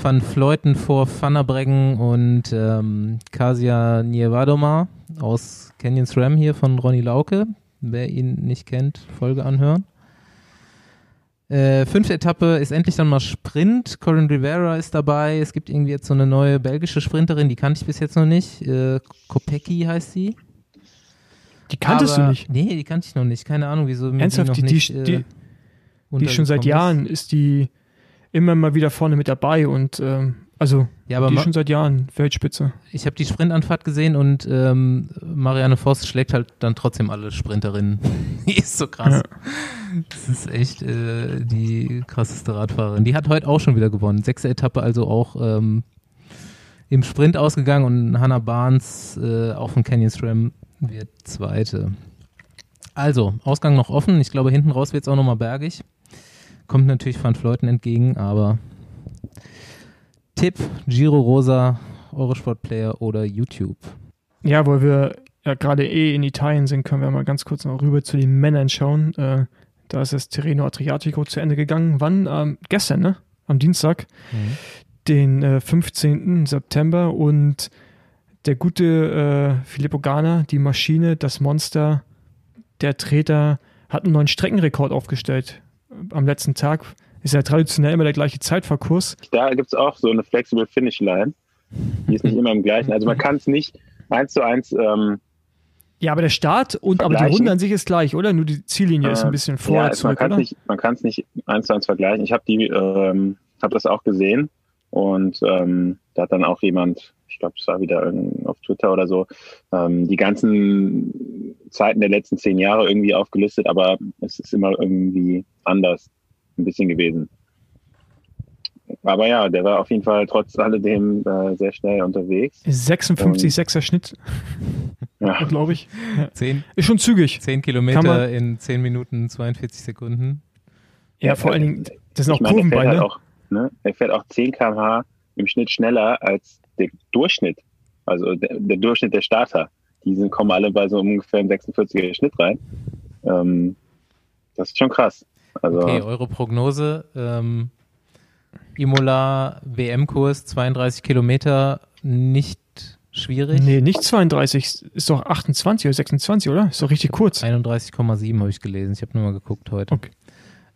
Van Fleuten vor Vannerbreggen und ähm, Kasia Nievadoma aus Canyon SRAM hier von Ronny Lauke. Wer ihn nicht kennt, Folge anhören. Äh, fünfte Etappe ist endlich dann mal Sprint. Corinne Rivera ist dabei. Es gibt irgendwie jetzt so eine neue belgische Sprinterin, die kannte ich bis jetzt noch nicht. Äh, Kopecki heißt sie. Die kanntest Aber- du nicht. Nee, die kannte ich noch nicht. Keine Ahnung, wieso mir Ernsthaft, die die, nicht, die, äh, die ist schon seit Jahren, ist die immer mal wieder vorne mit dabei und ähm, also Ja, aber die ist schon seit Jahren Weltspitze. ich habe die Sprintanfahrt gesehen und ähm, Marianne Voss schlägt halt dann trotzdem alle Sprinterinnen. [LAUGHS] die ist so krass. Das ist echt äh, die krasseste Radfahrerin. Die hat heute auch schon wieder gewonnen. Sechste Etappe also auch ähm, im Sprint ausgegangen und Hannah Barnes, äh, auch von Canyon SRAM, wird Zweite. Also, Ausgang noch offen. Ich glaube, hinten raus wird es auch nochmal bergig. Kommt natürlich Van Fleuten entgegen, aber Tipp, Giro Rosa, Eurosport-Player oder YouTube. Ja, weil wir ja gerade eh in Italien sind, können wir mal ganz kurz noch rüber zu den Männern schauen. Äh, da ist das Tirreno Adriatico zu Ende gegangen. Wann? Ähm, gestern, ne? Am Dienstag, den äh, 15. September. Und der gute äh, Filippo Ganna, die Maschine, das Monster, der Treter, hat einen neuen Streckenrekord aufgestellt. Am letzten Tag ist ja traditionell immer der gleiche Zeitverkurs. Da gibt es auch so eine Flexible Finish Line. Die ist nicht immer im gleichen. Also man kann es nicht eins zu eins. Ähm, Ja, aber der Start und aber die? Runde an sich ist gleich, oder? Nur die Ziellinie ist Äh, ein bisschen vorher ja, also man zurück, kann es oder? nicht, man kann es nicht eins zu eins vergleichen. Ich habe die, ähm, habe das auch gesehen und ähm, da hat dann auch jemand, glaube, es war wieder auf Twitter oder so, ähm, die ganzen Zeiten der letzten zehn Jahre irgendwie aufgelistet, aber es ist immer irgendwie anders ein bisschen gewesen. Aber ja, der war auf jeden Fall trotz alledem äh, sehr schnell unterwegs. 56, Ähm, 6er Schnitt, Ja, [LAUGHS] glaube ich. Zehn, Ist schon zügig. zehn Kann man- Kilometer in 10 Minuten 42 Sekunden. Ja, vor allen Dingen, das sind auch er fährt, Kurvenbeine. halt auch, ne, er fährt auch 10 km/h im Schnitt schneller als der Durchschnitt. Also der, der Durchschnitt der Starter. Die sind, kommen alle bei so ungefähr einem 46er Schnitt rein. Ähm, das ist schon krass. Also Okay, eure Prognose. Ähm, Imola WM-Kurs 32 Kilometer, nicht schwierig. Nee, nicht 32, ist doch 28 oder 26, oder? Ist doch richtig kurz. 31,7 habe ich gelesen. Ich habe nur mal geguckt heute. Okay.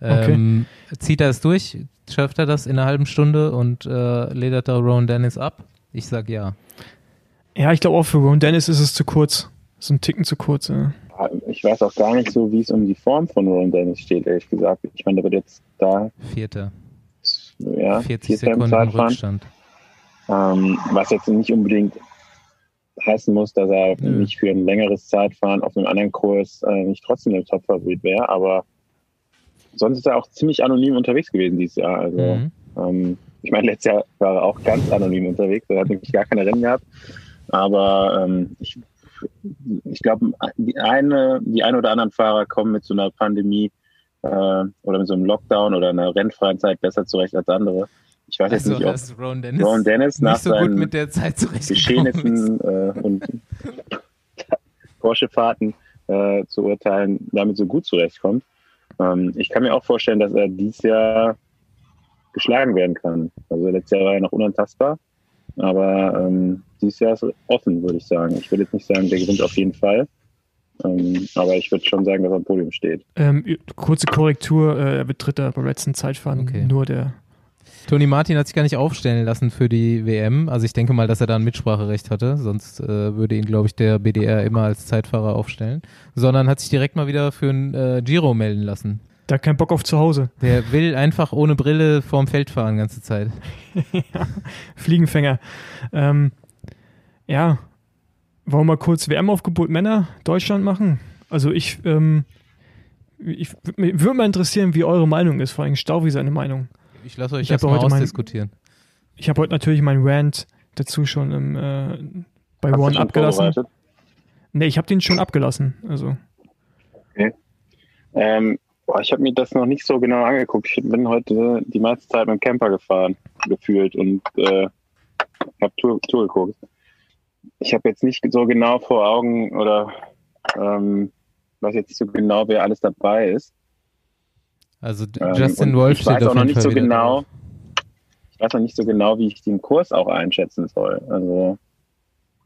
Ähm, Zieht er es durch? Schafft er das in einer halben Stunde und äh, ledert da Rowan Dennis ab? Ich sag ja. Ja, ich glaube auch für Ron Dennis ist es zu kurz. So ein Ticken zu kurz. Ja. ich weiß auch gar nicht so, wie es um die Form von Ron Dennis steht, ehrlich gesagt. Ich meine, der wird jetzt da Vierter. ja, 40 Vierter im Sekunden Zeitfahren. Rückstand. Ähm, was jetzt nicht unbedingt heißen muss, dass er Nö. nicht für ein längeres Zeitfahren auf einem anderen Kurs äh, nicht trotzdem der Top-Favorit wäre, aber sonst ist er auch ziemlich anonym unterwegs gewesen dieses Jahr. Also Mhm. ähm, ich meine, letztes Jahr war er auch ganz anonym unterwegs, er hat nämlich gar keine Rennen gehabt. Aber ähm, ich, ich glaube, die eine, die ein oder anderen Fahrer kommen mit so einer Pandemie äh, oder mit so einem Lockdown oder einer rennfreien Zeit besser zurecht als andere. Ich weiß jetzt Also, nicht, ob Rowan Dennis, Ron Dennis nach so seinen mit der Zeit. Geschehnissen äh, und [LAUGHS] Porsche-Fahrten äh, zu urteilen, damit so gut zurechtkommt. Ähm, ich kann mir auch vorstellen, dass er dieses Jahr geschlagen werden kann. Also letztes Jahr war er noch unantastbar, aber ähm, dieses Jahr ist offen, würde ich sagen. Ich würde jetzt nicht sagen, der gewinnt auf jeden Fall, ähm, aber ich würde schon sagen, dass er am Podium steht. Ähm, kurze Korrektur, äh, er wird Dritter beim letzten Zeitfahren. Okay. Nur der. Toni Martin hat sich gar nicht aufstellen lassen für die WM. Also ich denke mal, dass er da ein Mitspracherecht hatte. Sonst äh, würde ihn, glaube ich, der BDR immer als Zeitfahrer aufstellen. Sondern hat sich direkt mal wieder für ein äh, Giro melden lassen. Der hat keinen Bock auf zu Hause. Der will einfach ohne Brille vorm Feld fahren ganze Zeit. [LAUGHS] Fliegenfänger. Ähm, ja, wollen wir mal kurz WM-Aufgebot Männer Deutschland machen? Also ich, ähm, ich würde mal interessieren, wie eure Meinung ist, vor allem Staufi seine Meinung. Ich lasse euch Ich das mal heute mein- ausdiskutieren. Ich habe heute natürlich meinen Rant dazu schon im, äh, bei Hast One abgelassen. Nee, ich habe den schon abgelassen. Also. Okay. Ähm, boah, ich habe mir das noch nicht so genau angeguckt. Ich bin heute die meiste Zeit mit dem Camper gefahren, gefühlt und äh, habe Tour, Tour geguckt. Ich habe jetzt nicht so genau vor Augen oder ähm, weiß jetzt nicht so genau, wer alles dabei ist. Also ähm, Justin ähm, Wolf steht auch noch nicht so genau. Drauf. Ich weiß noch nicht so genau, wie ich den Kurs auch einschätzen soll. Also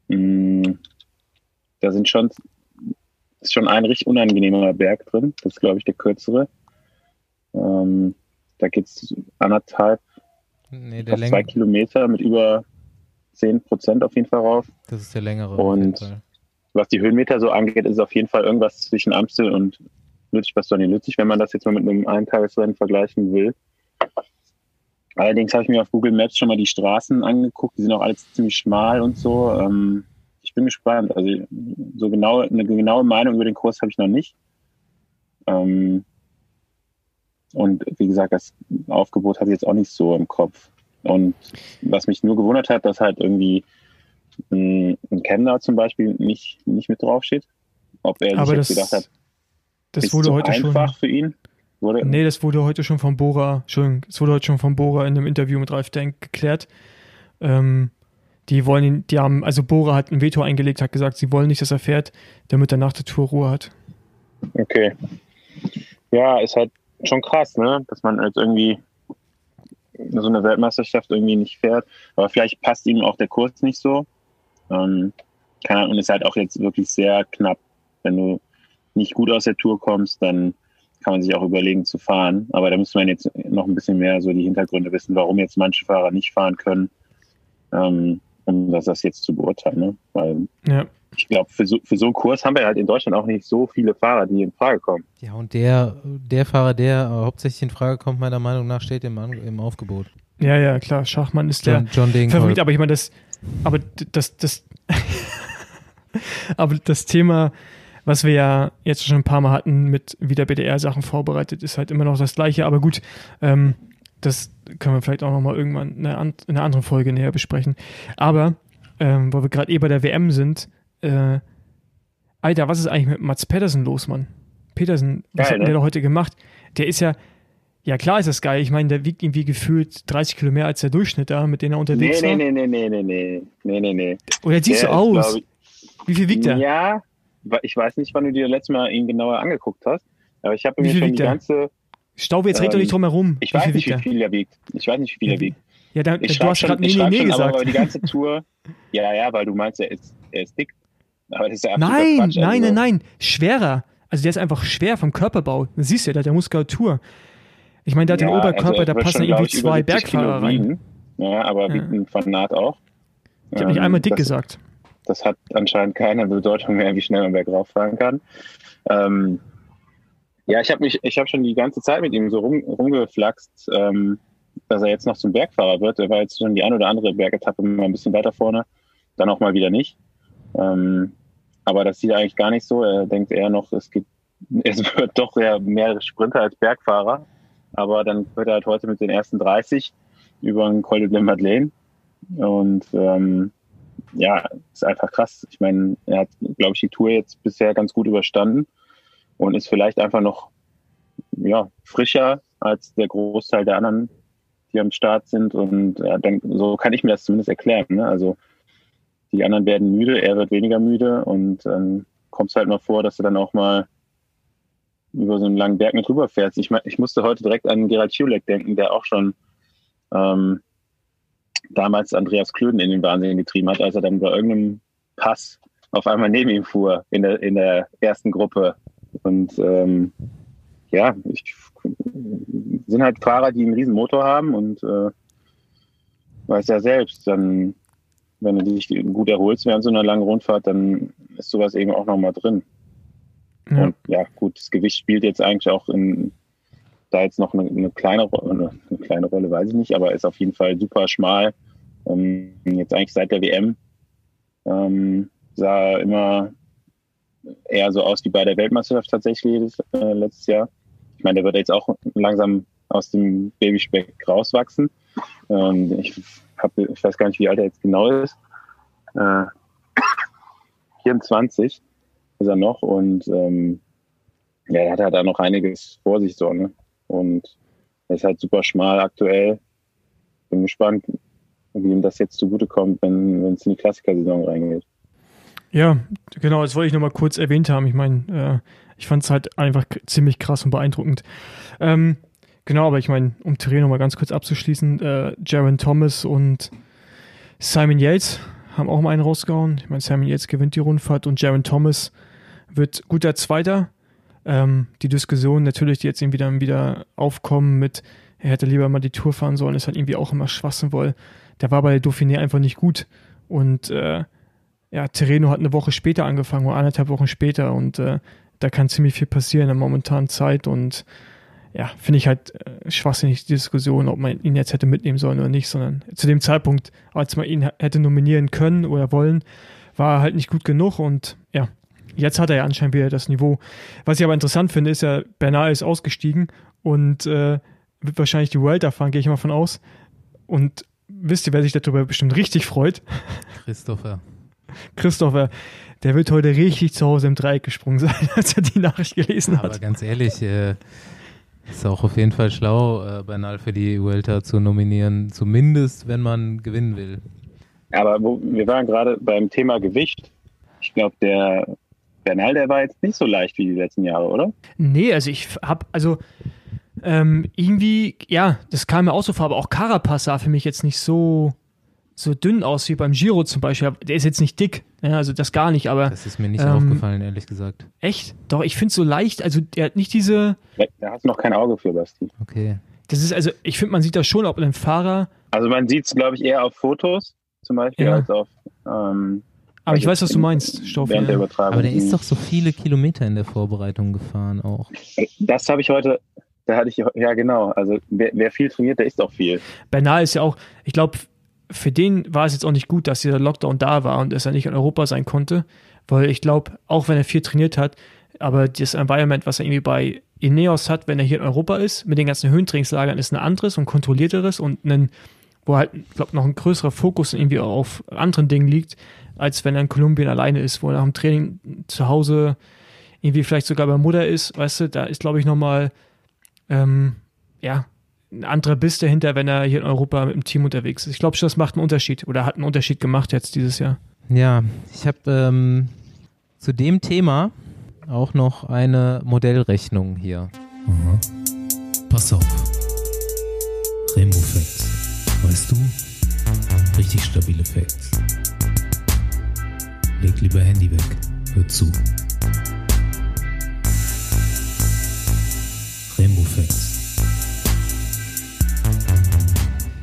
mh, hm, da sind schon ist schon ein richtig unangenehmer Berg drin. Das ist, glaube ich, der kürzere. Ähm, da geht es anderthalb, nee, der zwei Kilometer mit über 10 Prozent auf jeden Fall rauf. Das ist der längere. Und was die Höhenmeter so angeht, ist auf jeden Fall irgendwas zwischen Amstel und Lüttich-Bastogne-Lüttich, wenn man das jetzt mal mit einem Eintagesrennen vergleichen will. Allerdings habe ich mir auf Google Maps schon mal die Straßen angeguckt, die sind auch alle ziemlich schmal und so. Ähm, ich bin gespannt. Also so genau eine genaue Meinung über den Kurs habe ich noch nicht. Ähm, und wie gesagt, das Aufgebot habe ich jetzt auch nicht so im Kopf. Und was mich nur gewundert hat, dass halt irgendwie ein, ein Kemner zum Beispiel nicht, nicht mit draufsteht. Ob er sich das, gedacht hat, das ist wurde heute einfach schon, für ihn. Wurde, nee, das wurde heute schon von Bora, Entschuldigung, es wurde heute schon von Bora in einem Interview mit Ralf Denk geklärt. Ähm, die wollen ihn, die haben, also Bora hat ein Veto eingelegt, hat gesagt, sie wollen nicht, dass er fährt, damit er nach der Tour Ruhe hat. Okay. Ja, ist halt schon krass, ne? Dass man jetzt irgendwie so eine Weltmeisterschaft irgendwie nicht fährt. Aber vielleicht passt ihm auch der Kurs nicht so. Ähm, kann, und ist halt auch jetzt wirklich sehr knapp. Wenn du nicht gut aus der Tour kommst, dann kann man sich auch überlegen zu fahren. Aber da müsste man jetzt noch ein bisschen mehr so die Hintergründe wissen, warum jetzt manche Fahrer nicht fahren können, ähm, um das, das jetzt zu beurteilen. Ne? Weil ja. ich glaube, für so, für so einen Kurs haben wir halt in Deutschland auch nicht so viele Fahrer, die in Frage kommen. Ja, und der, der Fahrer, der hauptsächlich in Frage kommt, meiner Meinung nach, steht im, im Aufgebot. Ja, ja, klar. Schachmann ist John, der John Favorit, aber ich meine, das, aber das, das, [LAUGHS] aber das Thema was wir ja jetzt schon ein paar Mal hatten mit wieder BDR-Sachen vorbereitet, ist halt immer noch das gleiche. Aber gut, ähm, das können wir vielleicht auch nochmal irgendwann in einer, in anderen Folge näher besprechen. Aber, ähm, weil wir gerade eh bei der WM sind, äh, Alter, was ist eigentlich mit Mats Pedersen los, Mann? Petersen, was geil, hat ne? der heute gemacht? Der ist ja, ja klar ist das geil. Ich meine, der wiegt irgendwie gefühlt 30 Kilo mehr als der Durchschnitt da, mit dem er unterwegs nee, war. Nee, nee, nee, nee, nee, nee, nee, nee. Oder sieht so aus. Wie viel wiegt der? Ja, ich weiß nicht, wann du dir letztes Mal ihn genauer angeguckt hast, aber ich habe mir schon die der? ganze. Staub, jetzt ähm, red doch nicht drum herum. Ich weiß nicht, wie viel er wiegt. Ich weiß nicht, wie viel er wiegt. Ja, da, ich du hast gerade nee, nee, nee gesagt. Aber die ganze Tour, ja, ja, weil du meinst, er ist, er ist dick. Aber das ist ja nein, Quatsch, also. nein, nein, nein, schwerer. Also der ist einfach schwer vom Körperbau. Das siehst du ja, der hat ja Muskulatur. Ich meine, der hat ja, den Oberkörper, also da passen irgendwie zwei Bergfahrer rein. Ja, aber ja. wiegt ein Fanat auch. Ich habe nicht ähm, einmal dick das, gesagt das hat anscheinend keine Bedeutung mehr, wie schnell man bergauf fahren kann. Ähm, ja, ich habe mich, ich habe schon die ganze Zeit mit ihm so rum, rumgeflaxt, ähm, dass er jetzt noch zum Bergfahrer wird. Er war jetzt schon die ein oder andere Bergetappe mal ein bisschen weiter vorne, dann auch mal wieder nicht. Ähm, aber das sieht er eigentlich gar nicht so. Er denkt eher noch, es gibt, [LAUGHS] es wird doch eher mehr Sprinter als Bergfahrer. Aber dann wird er halt heute mit den ersten 30 über den Col de Madeleine. Und ähm, ja, ist einfach krass. Ich meine, er hat, glaube ich, die Tour jetzt bisher ganz gut überstanden und ist vielleicht einfach noch ja, frischer als der Großteil der anderen, die am Start sind. Und äh, dann, so kann ich mir das zumindest erklären. Ne? Also die anderen werden müde, er wird weniger müde und dann ähm, kommt es halt mal vor, dass du dann auch mal über so einen langen Berg mit rüber fährst. Ich, mein, ich musste heute direkt an Gerald Schulek denken, der auch schon ähm, damals Andreas Klöden in den Wahnsinn getrieben hat, als er dann bei irgendeinem Pass auf einmal neben ihm fuhr in der, in der ersten Gruppe. Und ähm, ja, ich, sind halt Fahrer, die einen riesen Motor haben und äh, weiß ja selbst, dann, wenn du dich gut erholst während so einer langen Rundfahrt, dann ist sowas eben auch nochmal drin. Ja. Und ja, gut, das Gewicht spielt jetzt eigentlich auch in, da jetzt noch eine, eine kleine Rolle, eine kleine Rolle weiß ich nicht, aber ist auf jeden Fall super schmal. Ähm, jetzt eigentlich seit der WM ähm, sah immer eher so aus wie bei der Weltmeisterschaft tatsächlich äh, letztes Jahr. Ich meine, der wird jetzt auch langsam aus dem Babyspeck rauswachsen. Ähm, ich hab, ich weiß gar nicht, wie alt er jetzt genau ist. Äh, [COUGHS] 24 ist er noch und ähm, ja, er hat halt da noch einiges vor sich so, ne? Und er ist halt super schmal aktuell. Bin gespannt, wie ihm das jetzt zugutekommt, wenn es in die Klassikersaison reingeht. Ja, genau, das wollte ich nochmal kurz erwähnt haben. Ich meine, äh, ich fand es halt einfach ziemlich krass und beeindruckend. Ähm, genau, aber ich meine, um Terrain nochmal ganz kurz abzuschließen, äh, Jaron Thomas und Simon Yates haben auch mal einen rausgehauen. Ich meine, Simon Yates gewinnt die Rundfahrt und Jaron Thomas wird guter Zweiter. Ähm, die Diskussion natürlich, die jetzt irgendwie dann wieder aufkommen mit, er hätte lieber mal die Tour fahren sollen, ist halt irgendwie auch immer Schwachsinn, weil der war bei der Dauphiné einfach nicht gut. Und äh, ja, Terreno hat eine Woche später angefangen oder anderthalb Wochen später und äh, da kann ziemlich viel passieren in der momentanen Zeit und ja, finde ich halt äh, schwachsinnig die Diskussion, ob man ihn jetzt hätte mitnehmen sollen oder nicht, sondern zu dem Zeitpunkt, als man ihn hätte nominieren können oder wollen, war er halt nicht gut genug und ja, jetzt hat er ja anscheinend wieder das Niveau. Was ich aber interessant finde, ist ja, Bernal ist ausgestiegen und äh, wird wahrscheinlich die World fahren, gehe ich mal von aus. Und wisst ihr, wer sich darüber bestimmt richtig freut? [LAUGHS] Christopher. Christopher, der wird heute richtig zu Hause im Dreieck gesprungen sein, [LAUGHS] als er die Nachricht gelesen hat. Aber ganz ehrlich, äh, ist auch auf jeden Fall schlau, äh, Bernal für die Vuelta zu nominieren, zumindest wenn man gewinnen will. Aber wo, wir waren gerade beim Thema Gewicht. Ich glaube, der Bernal, der war jetzt nicht so leicht wie die letzten Jahre, oder? Nee, also ich habe, also ähm, irgendwie, ja, das kam mir auch so vor, aber auch Carapaz sah für mich jetzt nicht so, so dünn aus wie beim Giro zum Beispiel. Der ist jetzt nicht dick, ja, also das gar nicht, aber. Das ist mir nicht ähm, aufgefallen, ehrlich gesagt. Echt? Doch, ich finde es so leicht, also der hat nicht diese. Da hast du noch kein Auge für, Basti. Okay. Das ist also, ich finde, man sieht das schon, ob ein Fahrer. Also man sieht es, glaube ich, eher auf Fotos zum Beispiel ja. als auf. Ähm, aber ich weiß, was du meinst, Stoffi. Ja. Der Aber der ist doch so viele Kilometer in der Vorbereitung gefahren auch. Das habe ich heute, da hatte ich, ja genau, also wer, wer, viel trainiert, der ist auch viel. Bernal ist ja auch, ich glaube, für den war es jetzt auch nicht gut, dass dieser Lockdown da war und dass er nicht in Europa sein konnte, weil ich glaube, auch wenn er viel trainiert hat, aber das Environment, was er irgendwie bei Ineos hat, wenn er hier in Europa ist, mit den ganzen Höhentrainingslagern, ist ein anderes und kontrollierteres und ein, wo halt, ich glaube, noch ein größerer Fokus irgendwie auf anderen Dingen liegt, als wenn er in Kolumbien alleine ist, wo er nach dem Training zu Hause irgendwie vielleicht sogar bei Mutter ist, weißt du, da ist, glaube ich, nochmal, ähm, ja, ein anderer Biss dahinter, wenn er hier in Europa mit dem Team unterwegs ist. Ich glaube schon, das macht einen Unterschied oder hat einen Unterschied gemacht jetzt dieses Jahr. Ja, ich habe ähm, zu dem Thema auch noch eine Modellrechnung hier. Aha. Pass auf. Rainbow Facts. Weißt du? Richtig stabile Facts. Leg lieber Handy weg. Hör zu. Rainbow Facts.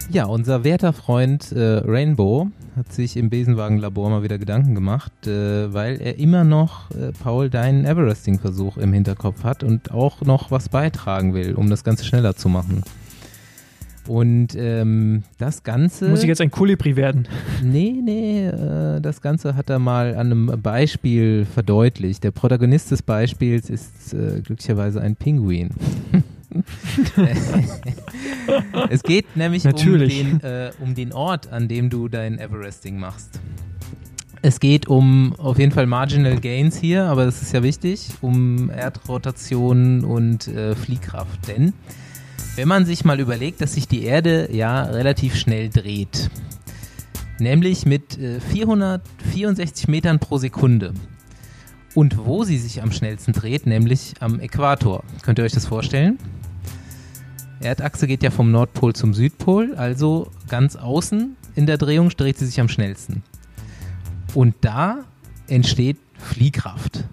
Ja, unser werter Freund äh, Rainbow hat sich im Besenwagenlabor mal wieder Gedanken gemacht, äh, weil er immer noch äh, Paul deinen Everesting-Versuch im Hinterkopf hat und auch noch was beitragen will, um das Ganze schneller zu machen. Und ähm, das Ganze. Muss ich jetzt ein Kolibri werden? Nee, nee, äh, das Ganze hat er mal an einem Beispiel verdeutlicht. Der Protagonist des Beispiels ist äh, glücklicherweise ein Pinguin. [LAUGHS] es geht nämlich um den, äh, um den Ort, an dem du dein Everesting machst. Es geht um auf jeden Fall Marginal Gains hier, aber das ist ja wichtig, um Erdrotation und äh, Fliehkraft. Denn wenn man sich mal überlegt, dass sich die Erde ja relativ schnell dreht, nämlich mit äh, 464 Metern pro Sekunde. Und wo sie sich am schnellsten dreht, nämlich am Äquator. Könnt ihr euch das vorstellen? Erdachse geht ja vom Nordpol zum Südpol, also ganz außen in der Drehung dreht sie sich am schnellsten. Und da entsteht Fliehkraft.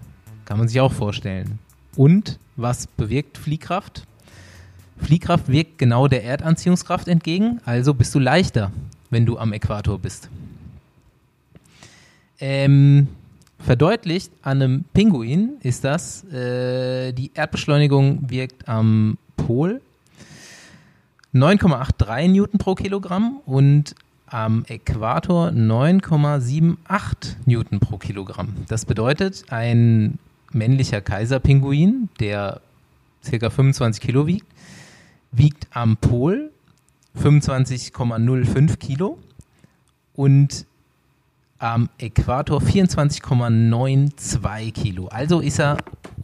Kann man sich auch vorstellen. Und was bewirkt Fliehkraft? Fliehkraft wirkt genau der Erdanziehungskraft entgegen, also bist du leichter, wenn du am Äquator bist. Ähm, verdeutlicht an einem Pinguin ist das, äh, die Erdbeschleunigung wirkt am Pol 9,83 Newton pro Kilogramm und am Äquator 9,78 Newton pro Kilogramm. Das bedeutet, ein männlicher Kaiserpinguin, der ca. 25 Kilo wiegt, wiegt am Pol 25,05 Kilo und am Äquator 24,92 Kilo. Also ist er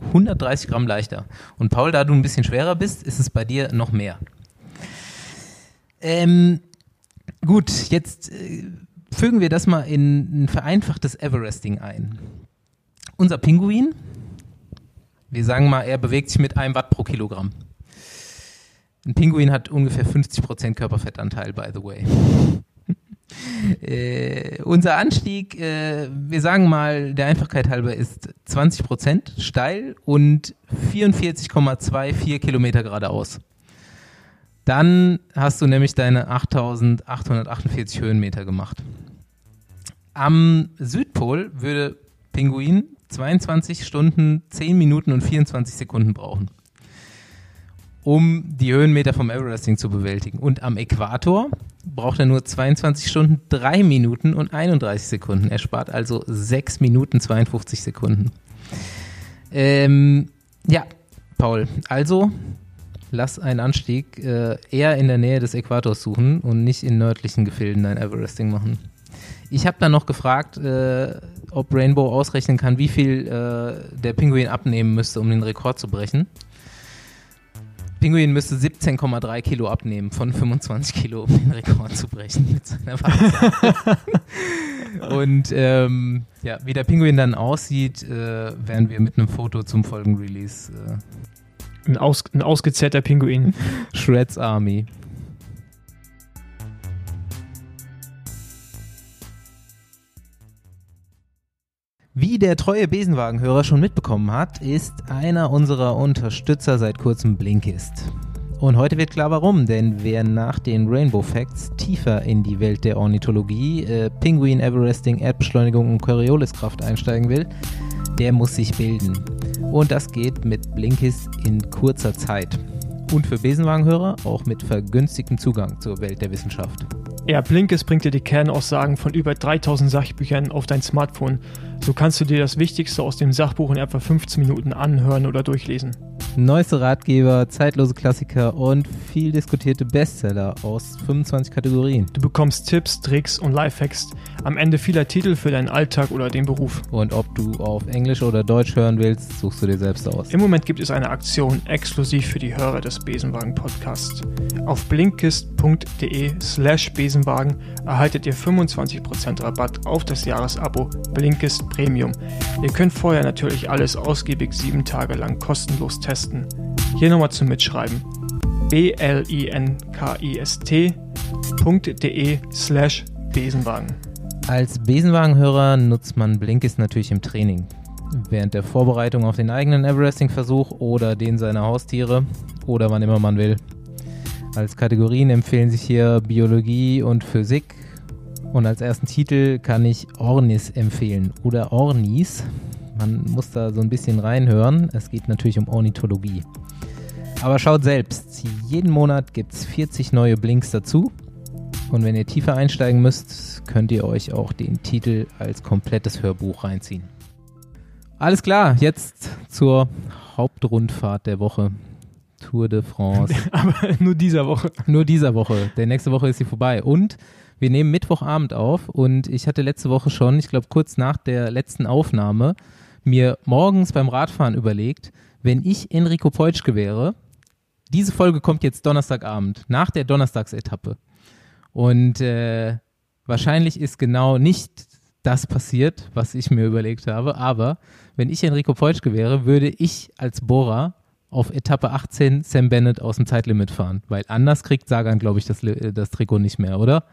130 Gramm leichter. Und Paul, da du ein bisschen schwerer bist, ist es bei dir noch mehr. Ähm, gut, jetzt äh, fügen wir das mal in ein vereinfachtes Everesting ein. Unser Pinguin, wir sagen mal, er bewegt sich mit einem Watt pro Kilogramm. Ein Pinguin hat ungefähr 50% Körperfettanteil, by the way. [LAUGHS] äh, unser Anstieg, äh, wir sagen mal, der Einfachkeit halber, ist 20% steil und 44,24 Kilometer geradeaus. Dann hast du nämlich deine 8848 Höhenmeter gemacht. Am Südpol würde Pinguin 22 Stunden, 10 Minuten und 24 Sekunden brauchen, um die Höhenmeter vom Everesting zu bewältigen. Und am Äquator braucht er nur 22 Stunden, 3 Minuten und 31 Sekunden. Er spart also 6 Minuten 52 Sekunden. Ähm, ja, Paul, also lass einen Anstieg äh, eher in der Nähe des Äquators suchen und nicht in nördlichen Gefilden dein Everesting machen. Ich habe dann noch gefragt, äh, ob Rainbow ausrechnen kann, wie viel äh, der Pinguin abnehmen müsste, um den Rekord zu brechen. Pinguin müsste 17,3 Kilo abnehmen von 25 Kilo, um den Rekord zu brechen mit seiner Waage. [LAUGHS] Und ähm, ja, wie der Pinguin dann aussieht, äh, werden wir mit einem Foto zum Folgenrelease. Äh, ein, aus, ein ausgezerrter Pinguin. Shreds Army. Wie der treue Besenwagenhörer schon mitbekommen hat, ist einer unserer Unterstützer seit kurzem Blinkist. Und heute wird klar warum, denn wer nach den Rainbow Facts tiefer in die Welt der Ornithologie, äh, Pinguin Everesting, Erdbeschleunigung und Corioliskraft einsteigen will, der muss sich bilden. Und das geht mit Blinkist in kurzer Zeit. Und für Besenwagenhörer auch mit vergünstigtem Zugang zur Welt der Wissenschaft. Ja, Blinkist bringt dir die Kernaussagen von über 3000 Sachbüchern auf dein Smartphone. So kannst du dir das Wichtigste aus dem Sachbuch in etwa 15 Minuten anhören oder durchlesen. Neueste Ratgeber, zeitlose Klassiker und viel diskutierte Bestseller aus 25 Kategorien. Du bekommst Tipps, Tricks und Lifehacks, am Ende vieler Titel für deinen Alltag oder den Beruf. Und ob du auf Englisch oder Deutsch hören willst, suchst du dir selbst aus. Im Moment gibt es eine Aktion exklusiv für die Hörer des Besenwagen Podcasts. Auf blinkist.de slash Besenwagen erhaltet ihr 25% Rabatt auf das Jahresabo Blinkist Premium. Ihr könnt vorher natürlich alles ausgiebig sieben Tage lang kostenlos testen. Hier nochmal zum Mitschreiben. blinkist.de slash Besenwagen. Als Besenwagenhörer nutzt man Blinkist natürlich im Training. Während der Vorbereitung auf den eigenen Everesting-Versuch oder den seiner Haustiere oder wann immer man will. Als Kategorien empfehlen sich hier Biologie und Physik. Und als ersten Titel kann ich Ornis empfehlen oder Ornis. Man muss da so ein bisschen reinhören. Es geht natürlich um Ornithologie. Aber schaut selbst, jeden Monat gibt es 40 neue Blinks dazu. Und wenn ihr tiefer einsteigen müsst, könnt ihr euch auch den Titel als komplettes Hörbuch reinziehen. Alles klar, jetzt zur Hauptrundfahrt der Woche. Tour de France. [LAUGHS] Aber nur dieser Woche. Nur dieser Woche. Der nächste Woche ist sie vorbei. Und wir nehmen Mittwochabend auf und ich hatte letzte Woche schon, ich glaube kurz nach der letzten Aufnahme, mir morgens beim Radfahren überlegt, wenn ich Enrico Peutschke wäre, diese Folge kommt jetzt Donnerstagabend, nach der Donnerstagsetappe. Und äh, wahrscheinlich ist genau nicht das passiert, was ich mir überlegt habe. Aber wenn ich Enrico Peutschke wäre, würde ich als Bohrer auf Etappe 18 Sam Bennett aus dem Zeitlimit fahren. Weil anders kriegt Sagan, glaube ich, das, das Trikot nicht mehr, oder?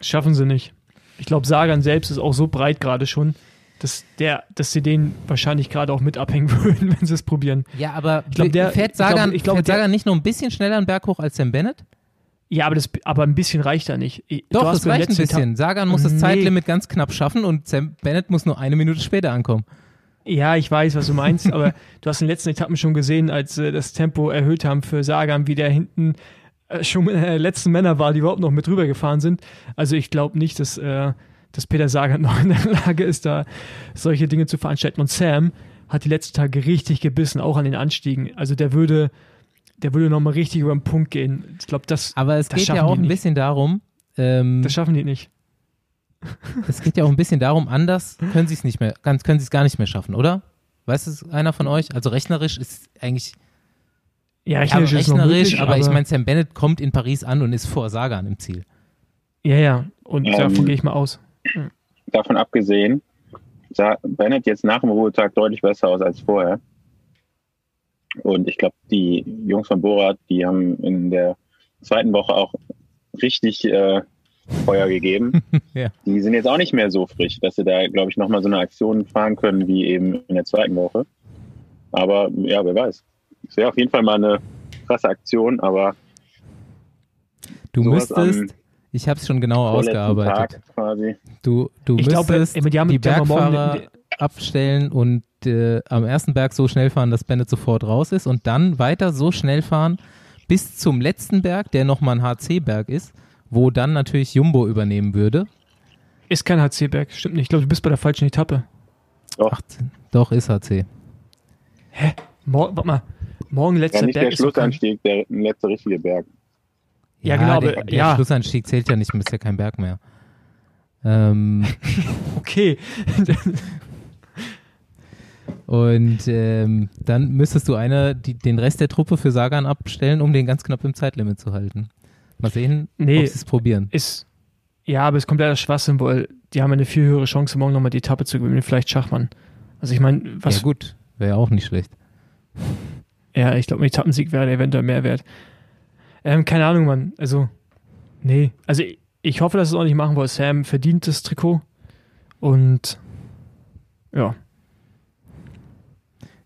Schaffen sie nicht. Ich glaube, Sagan selbst ist auch so breit gerade schon, dass, der, dass sie den wahrscheinlich gerade auch mit abhängen [LAUGHS] würden, wenn sie es probieren. Ja, aber ich glaub, der, fährt Sagan, ich glaub, ich glaub, Sagan nicht nur ein bisschen schneller einen Berg hoch als Sam Bennett? Ja, aber, das, aber ein bisschen reicht da nicht. Doch, das reicht ein bisschen. Sagan muss nee. das Zeitlimit ganz knapp schaffen und Sam Bennett muss nur eine Minute später ankommen. Ja, ich weiß, was du meinst, [LAUGHS] aber du hast in den letzten Etappen schon gesehen, als äh, das Tempo erhöht haben für Sagan, wie der hinten schon mit der letzten Männer war, die überhaupt noch mit rüber gefahren sind. Also ich glaube nicht, dass äh, dass Peter Sagan [LAUGHS] noch in der Lage ist, da solche Dinge zu veranstalten. Und Sam hat die letzten Tage richtig gebissen, auch an den Anstiegen. Also der würde, der würde nochmal richtig über den Punkt gehen. Ich glaube, das. Aber es das geht ja auch ein bisschen darum. Ähm, das schaffen die nicht. [LAUGHS] es geht ja auch ein bisschen darum, anders können sie es nicht mehr, ganz können sie es gar nicht mehr schaffen, oder? Weiß es einer von euch? Also rechnerisch ist eigentlich Ja, ja, rechnerisch, ist noch rechnerisch, möglich, aber, ich meine, Sam Bennett kommt in Paris an und ist vor Sagan im Ziel. Ja, ja. Und Ähm, davon gehe ich mal aus. Davon abgesehen sah Bennett jetzt nach dem Ruhetag deutlich besser aus als vorher. Und ich glaube, die Jungs von Borat, die haben in der zweiten Woche auch richtig äh, Feuer gegeben. [LAUGHS] Ja. Die sind jetzt auch nicht mehr so frisch, dass sie da, glaube ich, nochmal so eine Aktion fahren können wie eben in der zweiten Woche. Aber ja, wer weiß. Es wäre auf jeden Fall mal eine krasse Aktion, aber Du müsstest, ich habe es schon genau ausgearbeitet. Tag quasi. Du, du Ich glaube, müsstest äh, die haben- die die haben morgen Bergfahrer abstellen und äh, am ersten Berg so schnell fahren, dass Bennett sofort raus ist und dann weiter so schnell fahren bis zum letzten Berg, der nochmal ein HC-Berg ist, wo dann natürlich Jumbo übernehmen würde. Ist kein HC-Berg, stimmt nicht. Ich glaube, du bist bei der falschen Etappe. Doch, 18. Doch, ist HC. Mor warte mal. Morgen ja, letzter nicht Berg der ist doch kein, Schlussanstieg, der letzte richtige Berg. Ja, genau, Der, aber- der ja. Schlussanstieg zählt ja nicht mehr, ist ja kein Berg mehr. Ähm, [LAUGHS] Okay. [LAUGHS] und ähm, dann müsstest du eine, die, den Rest der Truppe für Sagan abstellen, um den ganz knapp im Zeitlimit zu halten. Mal sehen, Nee. ob sie es probieren. ist. Ja, aber es kommt leider Schwachsinn, weil die haben eine viel höhere Chance, morgen nochmal die Etappe zu gewinnen, vielleicht Schachmann. Also ich meine, was. Ja gut, wäre auch nicht schlecht. Ja, ich glaube, ein Etappensieg wäre eventuell mehr wert. Ähm, keine Ahnung, Mann. Also, nee. Also, ich, ich hoffe, dass es auch nicht machen, weil Sam verdient das Trikot. Und ja.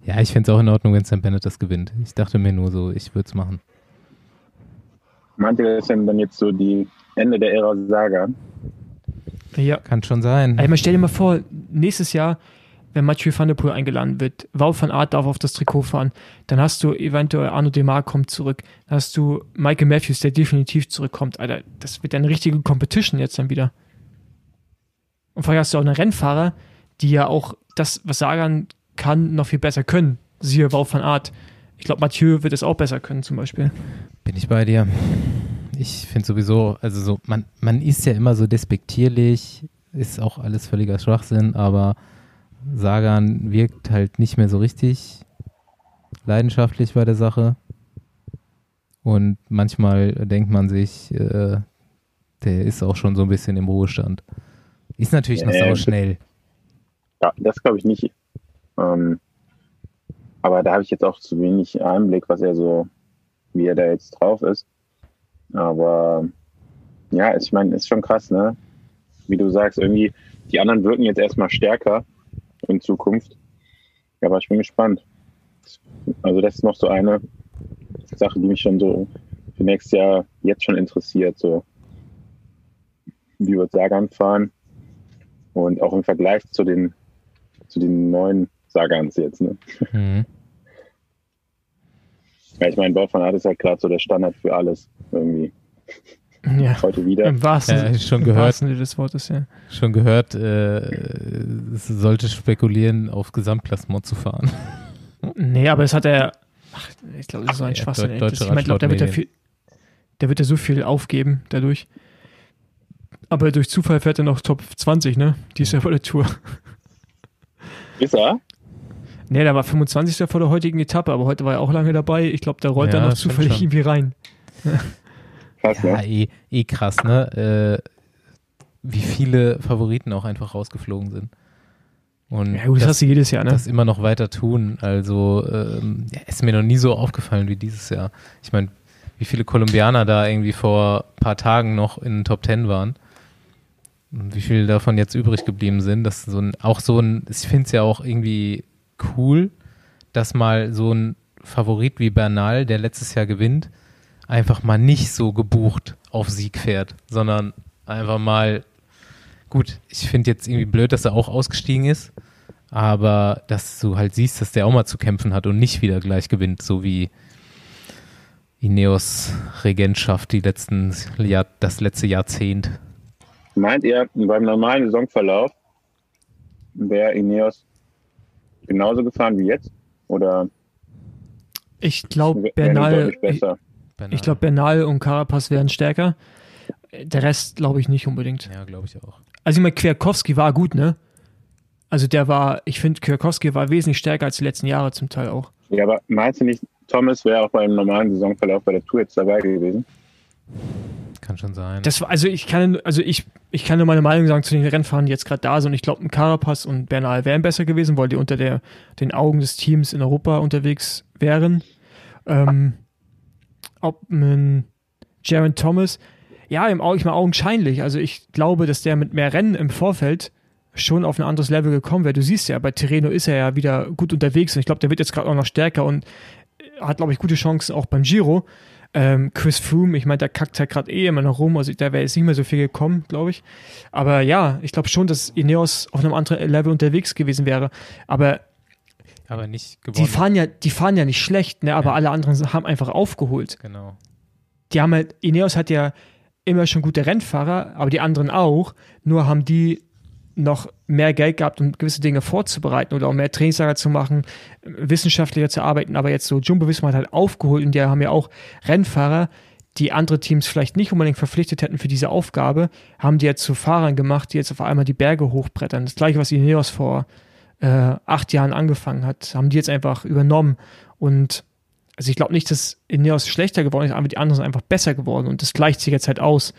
Ja, ich fände es auch in Ordnung, wenn Sam Bennett das gewinnt. Ich dachte mir nur so, ich würde es machen. Meint ihr, das denn dann jetzt so die Ende der Ära Saga? Ja. Kann schon sein. Ey, man stell dir mal vor, nächstes Jahr, wenn Mathieu van der Poel eingeladen wird, Wout van Aert darf auf das Trikot fahren, dann hast du eventuell Arno Demar kommt zurück, dann hast du Michael Matthews, der definitiv zurückkommt. Alter, das wird eine richtige Competition jetzt dann wieder. Und vorher hast du auch einen Rennfahrer, die ja auch das, was Sagan kann, noch viel besser können. Siehe Wout van Aert. Ich glaube, Mathieu wird es auch besser können, zum Beispiel. Bin ich bei dir. Ich finde sowieso, also so, man, man ist ja immer so despektierlich, ist auch alles völliger Schwachsinn, aber Sagan wirkt halt nicht mehr so richtig leidenschaftlich bei der Sache. Und manchmal denkt man sich, äh, der ist auch schon so ein bisschen im Ruhestand. Ist natürlich noch Ja, sau schnell. Ja, das glaube ich nicht. Ähm, aber da habe ich jetzt auch zu wenig Einblick, was er so, wie er da jetzt drauf ist. Aber ja, ich meine, ist schon krass, ne? Wie du sagst, irgendwie, die anderen wirken jetzt erstmal stärker in Zukunft. Ja, aber ich bin gespannt. Also das ist noch so eine Sache, die mich schon so für nächstes Jahr jetzt schon interessiert. So, wie wird Sagan fahren? Und auch im Vergleich zu den, zu den neuen Sagans jetzt. Ne? Mhm. Ja, ich meine, Bau von Art ist halt gerade so der Standard für alles irgendwie. Ja. Heute wieder. Im wahrsten, Ja, schon im gehört. wahrsten Sinne des Wortes, ja. Schon gehört, äh, es sollte spekulieren, auf Gesamtklassement zu fahren. Nee, aber es hat er. Ach, ich glaube, das ist so ein Ja, Schwachsinn. Das- ich meine, glaub, der wird ja Radsportmedien. viel, der wird ja so viel aufgeben dadurch. Aber durch Zufall fährt er noch Top 20, ne? Die ist ja bei der Tour. Ist er? Nee, der war 25. vor der heutigen Etappe, aber heute war er auch lange dabei. Ich glaube, da rollt Ja, er noch zufällig schon. irgendwie rein. Krass, Ja, ne? eh, eh krass, ne? Äh, wie viele Favoriten auch einfach rausgeflogen sind. Und Ja, gut, das, das, hast du jedes Jahr, ne? das immer noch weiter tun. Also ähm, ja, ist mir noch nie so aufgefallen wie dieses Jahr. Ich meine, wie viele Kolumbianer da irgendwie vor ein paar Tagen noch in den Top Ten waren. Und wie viele davon jetzt übrig geblieben sind. Das ist so ein, auch so ein, ich finde es ja auch irgendwie cool, dass mal so ein Favorit wie Bernal, der letztes Jahr gewinnt, einfach mal nicht so gebucht auf Sieg fährt, sondern einfach mal, gut, ich finde jetzt irgendwie blöd, dass er auch ausgestiegen ist, aber dass du halt siehst, dass der auch mal zu kämpfen hat und nicht wieder gleich gewinnt, so wie Ineos Regentschaft die letzten Jahr, das letzte Jahrzehnt. Meint ihr, beim normalen Saisonverlauf wäre Ineos genauso gefahren wie jetzt? Oder Ich glaube, Bernal, deutlich ich, besser? Bernal. ich glaube, Bernal und Carapaz wären stärker. Der Rest glaube ich nicht unbedingt. Ja, glaube ich auch. Also ich meine, Kwiatkowski war gut, ne? Also der war, ich finde, Kwiatkowski war wesentlich stärker als die letzten Jahre zum Teil auch. Ja, aber meinst du nicht, Thomas wäre auch beim normalen Saisonverlauf bei der Tour jetzt dabei gewesen? Kann schon sein. Das war, also ich kann, also ich, ich kann nur meine Meinung sagen zu den Rennfahrern, die jetzt gerade da sind. Ich glaube, ein Carapaz und Bernal wären besser gewesen, weil die unter der, den Augen des Teams in Europa unterwegs wären. Ähm, ob ein Jaron Thomas, ja, im, ich meine augenscheinlich. Also ich glaube, dass der mit mehr Rennen im Vorfeld schon auf ein anderes Level gekommen wäre. Du siehst ja, bei Terreno ist er ja wieder gut unterwegs und ich glaube, der wird jetzt gerade auch noch stärker und hat, glaube ich, gute Chancen auch beim Giro. Ähm, Chris Froome, ich meine, der kackt ja gerade eh immer noch rum, also da wäre jetzt nicht mehr so viel gekommen, glaube ich. Aber ja, ich glaube schon, dass Ineos auf einem anderen Level unterwegs gewesen wäre. Aber aber nicht Die fahren ja, die fahren ja nicht schlecht, ne? aber ja. alle anderen haben einfach aufgeholt. Genau. Die haben halt, Ineos hat ja immer schon gute Rennfahrer, aber die anderen auch. Nur haben die noch mehr Geld gehabt, um gewisse Dinge vorzubereiten oder auch mehr Trainingslager zu machen, wissenschaftlicher zu arbeiten. Aber jetzt so Jumbo Visma hat halt aufgeholt und die haben ja auch Rennfahrer, die andere Teams vielleicht nicht unbedingt verpflichtet hätten für diese Aufgabe, haben die jetzt zu Fahrern gemacht, die jetzt auf einmal die Berge hochbrettern. Das gleiche, was Ineos vor äh, acht Jahren angefangen hat, haben die jetzt einfach übernommen. Und also ich glaube nicht, dass Ineos schlechter geworden ist, aber die anderen sind einfach besser geworden und das gleicht sich jetzt halt aus.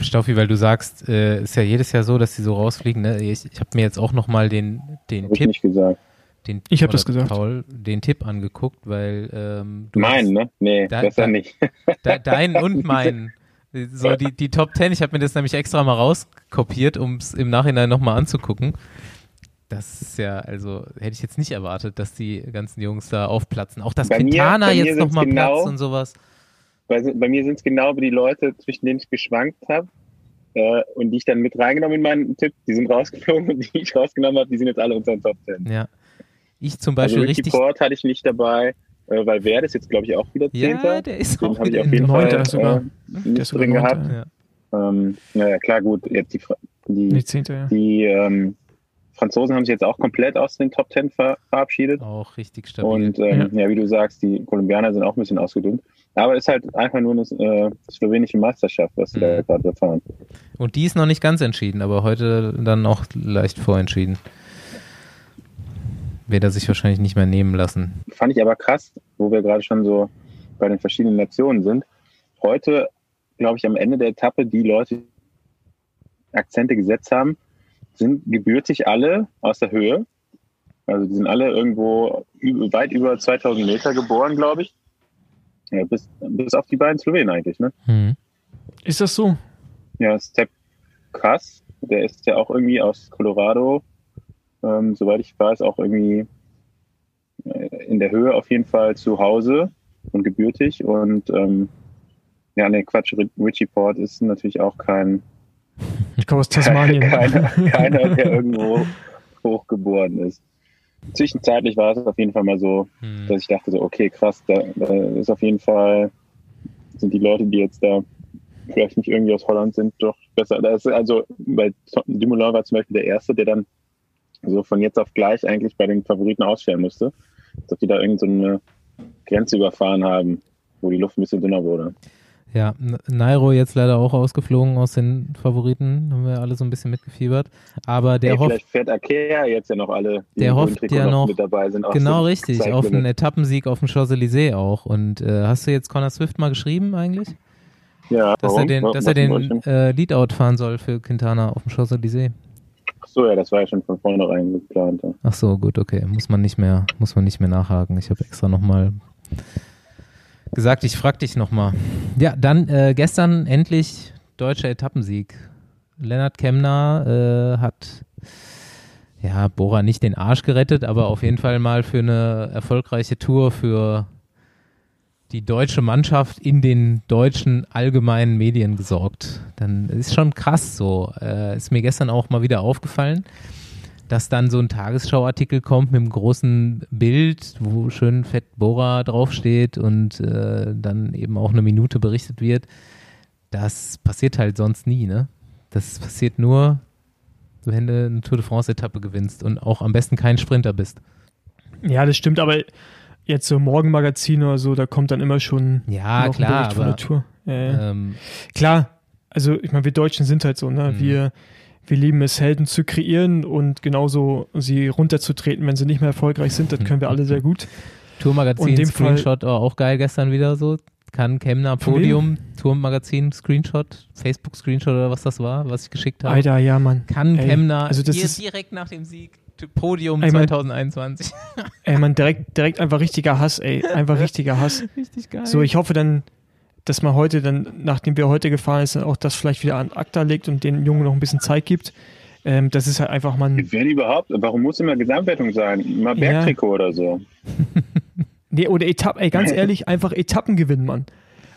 Staufi, weil du sagst, äh, ist ja jedes Jahr so, dass die so rausfliegen. Ne? Ich, ich habe mir jetzt auch nochmal den, den Tipp. Ich nicht gesagt. Den, ich habe das gesagt. Paul, den Tipp angeguckt, weil ähm, du. Meinen, ne? Nee, da, besser da, nicht. Da, deinen [LAUGHS] und meinen. So die, die Top Ten, ich habe mir das nämlich extra mal rauskopiert, um es im Nachhinein nochmal anzugucken. Das ist ja, also hätte ich jetzt nicht erwartet, dass die ganzen Jungs da aufplatzen. Auch dass bei Quintana mir, jetzt nochmal genau, platzt und sowas. Bei, bei mir sind es genau die Leute, zwischen denen ich geschwankt habe äh, und die ich dann mit reingenommen in meinen Tipp. Die sind rausgeflogen und die ich rausgenommen habe, die sind jetzt alle unter den Top 10. Ja. Ich zum Beispiel also richtig. Port hatte ich nicht dabei, äh, weil Werde ist jetzt, glaube ich, auch wieder Zehnter. Ja, der ist Den auch wieder ich auf jeden Fall sogar. Äh, nicht drin gehabt. Ja. Ähm, ja, klar, gut. Jetzt die, die, die, Zehnte, ja. die ähm, Franzosen haben sich jetzt auch komplett aus den Top Ten ver verabschiedet. Auch richtig stabil. Und ähm, ja. ja. wie du sagst, die Kolumbianer sind auch ein bisschen ausgedünnt. Aber es ist halt einfach nur eine äh, slowenische Meisterschaft, was sie mhm. da gerade fahren. Und die ist noch nicht ganz entschieden, aber heute dann auch leicht vorentschieden. Wird er sich wahrscheinlich nicht mehr nehmen lassen. Fand ich aber krass, wo wir gerade schon so bei den verschiedenen Nationen sind. Heute, glaube ich, am Ende der Etappe die Leute Akzente gesetzt haben, sind gebürtig alle aus der Höhe. Also die sind alle irgendwo weit über 2000 Meter geboren, glaube ich. Ja, bis, bis auf die beiden Slowenen eigentlich, ne? Mhm. Ist das so? Ja, Step Krass, der ist ja auch irgendwie aus Colorado, ähm, soweit ich weiß, auch irgendwie äh, in der Höhe auf jeden Fall zu Hause und gebürtig. Und ähm, ja, ne, Quatsch, Richie Port ist natürlich auch kein ich komme aus Tasmanien. [LAUGHS] keiner, keiner, der [LAUGHS] irgendwo hochgeboren ist. Zwischenzeitlich war es auf jeden Fall mal so, hm. dass ich dachte so, okay, krass, da, da, ist auf jeden Fall, sind die Leute, die jetzt da vielleicht nicht irgendwie aus Holland sind, doch besser. Da ist also bei Dumoulin war zum Beispiel der Erste, der dann so von jetzt auf gleich eigentlich bei den Favoriten ausstellen musste, dass die da irgendeine so Grenze überfahren haben, wo die Luft ein bisschen dünner wurde. Ja, Nairo jetzt leider auch ausgeflogen aus den Favoriten, haben wir alle so ein bisschen mitgefiebert. Aber der hey, hofft. Vielleicht fährt Akea jetzt ja noch alle, der hofft ja noch, mit dabei sind. Genau richtig, auf einen Etappensieg auf dem Champs-Élysées auch. Und äh, hast du jetzt Connor Swift mal geschrieben eigentlich? Ja, dass warum? er den, dass er den äh, Leadout fahren soll für Quintana auf dem Champs-Élysées. Ach so, ja, das war ja schon von vornherein geplant. Ja. Ach so, gut, okay. Muss man nicht mehr, muss man nicht mehr nachhaken. Ich habe extra nochmal gesagt, ich frag dich nochmal. Ja, dann äh, gestern endlich deutscher Etappensieg. Lennart Kemner äh, hat ja Bora nicht den Arsch gerettet, aber auf jeden Fall mal für eine erfolgreiche Tour für die deutsche Mannschaft in den deutschen allgemeinen Medien gesorgt. Dann ist schon krass so. Äh, ist mir gestern auch mal wieder aufgefallen dass dann so ein Tagesschauartikel kommt mit einem großen Bild, wo schön fett Bora draufsteht und äh, dann eben auch eine Minute berichtet wird. Das passiert halt sonst nie, ne? Das passiert nur, wenn du eine Tour de France-Etappe gewinnst und auch am besten kein Sprinter bist. Ja, das stimmt, aber jetzt so Morgenmagazin oder so, da kommt dann immer schon ja, klar, aber, Tour. Ja. Ähm, klar, also ich meine, wir Deutschen sind halt so, ne? Mhm. Wir wir lieben es, Helden zu kreieren und genauso sie runterzutreten, wenn sie nicht mehr erfolgreich sind. Das können wir alle sehr gut. Tourmagazin, Screenshot, oh, auch geil gestern wieder so. Kann Kemner Podium, Tourmagazin, Screenshot, Facebook Screenshot oder was das war, was ich geschickt habe. Alter, ja, Mann. Kann Ey, Kemner also das hier ist- direkt nach dem Sieg Podium Ey, man- 2021. Ey, man, direkt, direkt einfach richtiger Hass, ey. Einfach [LAUGHS] richtiger Hass. Richtig geil. So, ich hoffe dann, dass man heute dann, nachdem wir heute gefahren ist, auch das vielleicht wieder an Akta legt und den Jungen noch ein bisschen Zeit gibt. Ähm, das ist halt einfach, man. Wenn überhaupt, warum muss immer Gesamtwertung sein? Mal Ja. Bergtrikot oder so. [LAUGHS] Nee, oder Etappen, ey, ganz [LAUGHS] ehrlich, einfach Etappen gewinnen, Mann.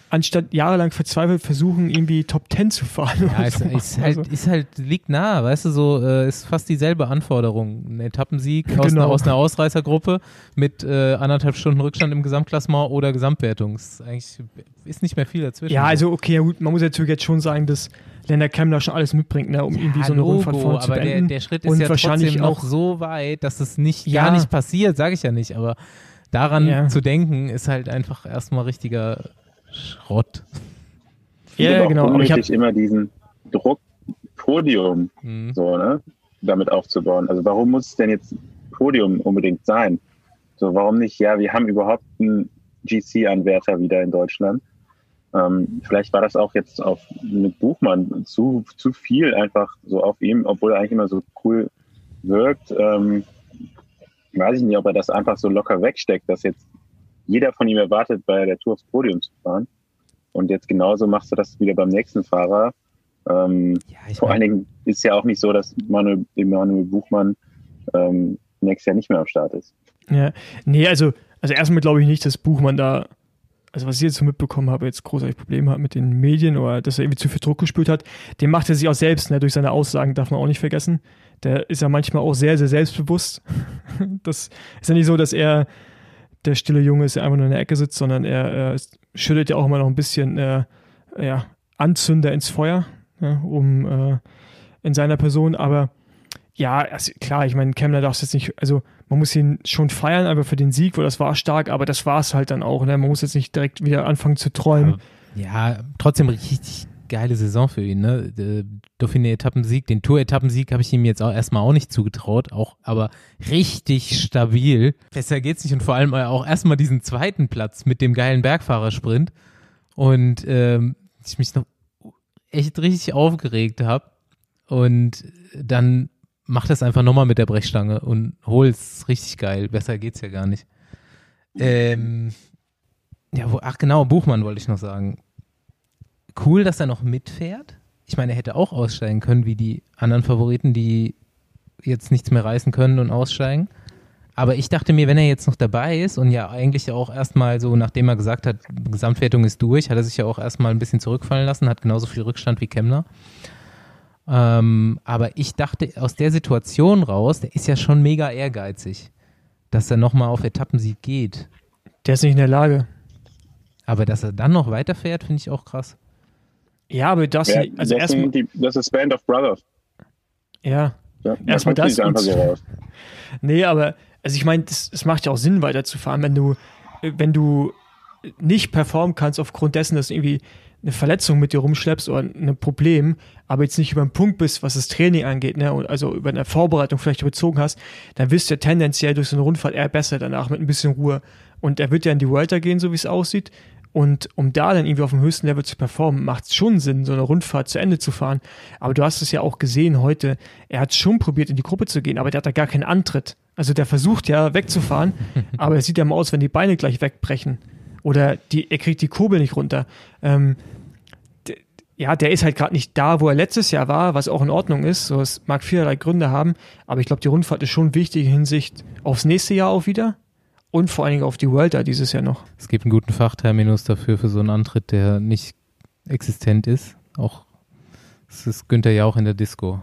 Anstatt jahrelang verzweifelt versuchen, irgendwie Top 10 zu fahren. ja, ist, so. ist, halt, Also, ist halt, liegt nah, weißt du, so, äh, ist fast dieselbe Anforderung. Ein Etappensieg aus, Genau. einer, aus einer Ausreißergruppe mit äh, anderthalb Stunden Rückstand im Gesamtklassement oder Gesamtwertung. Ist eigentlich, ist nicht mehr viel dazwischen. ja, also okay, ja gut, man muss natürlich jetzt schon sagen, dass Lennart Kemmler schon alles mitbringt, ne, um irgendwie so eine Logo, Rundfahrt vorne zu aber der, beenden. der Schritt ist und ja wahrscheinlich auch- so weit, dass es nicht Ja. gar nicht passiert, sage ich ja nicht, aber daran Ja. zu denken ist halt einfach erstmal richtiger Schrott. Ja, auch genau, aber ich hab- unnötig immer diesen Druck, Podium Mhm. so, ne, damit aufzubauen. Also warum muss es denn jetzt Podium unbedingt sein? So, warum nicht? Ja, wir haben überhaupt einen GC-Anwärter wieder in Deutschland. Ähm, vielleicht war das auch jetzt auf mit Buchmann zu, zu viel einfach so auf ihm, obwohl er eigentlich immer so cool wirkt. Ähm, weiß ich nicht, ob er das einfach so locker wegsteckt, dass jetzt jeder von ihm erwartet, bei der Tour aufs Podium zu fahren. Und jetzt genauso machst du das wieder beim nächsten Fahrer. Ähm, Ja, vor allen Dingen ist ja auch nicht so, dass Manuel, Emanuel Buchmann ähm, nächstes Jahr nicht mehr am Start ist. Ja, nee, also, also erstmal glaube ich nicht, dass Buchmann da, also was ich jetzt so mitbekommen habe, jetzt großartig Probleme hat mit den Medien oder dass er irgendwie zu viel Druck gespürt hat. Den macht er sich auch selbst, ne, durch seine Aussagen, darf man auch nicht vergessen. Der ist ja manchmal auch sehr, sehr selbstbewusst. [LAUGHS] Das ist ja nicht so, dass er der stille Junge ist, der einfach nur in der Ecke sitzt, sondern er, ist- schüttet ja auch immer noch ein bisschen äh, ja, Anzünder ins Feuer, ja, um äh, in seiner Person, aber ja, also klar, ich meine, Kemmler darf es jetzt nicht, also man muss ihn schon feiern, aber für den Sieg, weil das war stark, aber das war es halt dann auch. Ne? Man muss jetzt nicht direkt wieder anfangen zu träumen. ja, trotzdem richtig geile Saison für ihn, ne? Der Dauphiné-Etappensieg, den Tour-Etappensieg habe ich ihm jetzt auch erstmal auch nicht zugetraut, auch aber richtig stabil. Besser geht's nicht und vor allem auch erstmal diesen zweiten Platz mit dem geilen Bergfahrersprint und ähm, ich mich noch echt richtig aufgeregt habe und dann macht das einfach nochmal mit der Brechstange und hol's richtig geil. Besser geht's ja gar nicht. Ähm, ja, wo, ach genau, Buchmann wollte ich noch sagen. Cool, dass er noch mitfährt. Ich meine, er hätte auch aussteigen können, wie die anderen Favoriten, die jetzt nichts mehr reißen können und aussteigen. Aber ich dachte mir, wenn er jetzt noch dabei ist und ja eigentlich auch erstmal so, nachdem er gesagt hat, Gesamtwertung ist durch, hat er sich ja auch erstmal ein bisschen zurückfallen lassen, hat genauso viel Rückstand wie Kemner. Ähm, aber ich dachte, aus der Situation raus, der ist ja schon mega ehrgeizig, dass er nochmal auf Etappensieg geht. Der ist nicht in der Lage. Aber dass er dann noch weiterfährt, finde ich auch krass. Ja, aber das, Ja, also das, erstmal, die, das ist Band of Brothers. ja, Ja, Erstmal das und- so. [LAUGHS] Nee, aber also ich meine, es macht ja auch Sinn, weiterzufahren, wenn du, wenn du nicht performen kannst aufgrund dessen, dass du irgendwie eine Verletzung mit dir rumschleppst oder ein Problem, aber jetzt nicht über den Punkt bist, was das Training angeht, ne, und also über eine Vorbereitung vielleicht überzogen hast, dann wirst du ja tendenziell durch so eine Rundfahrt eher besser danach mit ein bisschen Ruhe. Und er wird ja in die Vuelta gehen, so wie es aussieht. Und um da dann irgendwie auf dem höchsten Level zu performen, macht es schon Sinn, so eine Rundfahrt zu Ende zu fahren. Aber du hast es ja auch gesehen heute, er hat schon probiert, in die Gruppe zu gehen, aber der hat da gar keinen Antritt. Also der versucht ja wegzufahren, [LAUGHS] aber es sieht ja mal aus, wenn die Beine gleich wegbrechen. Oder die, er kriegt die Kurbel nicht runter. Ähm, ja, der ist halt gerade nicht da, wo er letztes Jahr war, was auch in Ordnung ist. So, es mag vielerlei Gründe haben, aber ich glaube, die Rundfahrt ist schon wichtig in Hinsicht aufs nächste Jahr auch wieder und vor allen Dingen auf die Vuelta dieses Jahr noch. Es gibt einen guten Fachterminus dafür, für so einen Antritt, der nicht existent ist. Auch, das ist Günther ja auch in der Disco.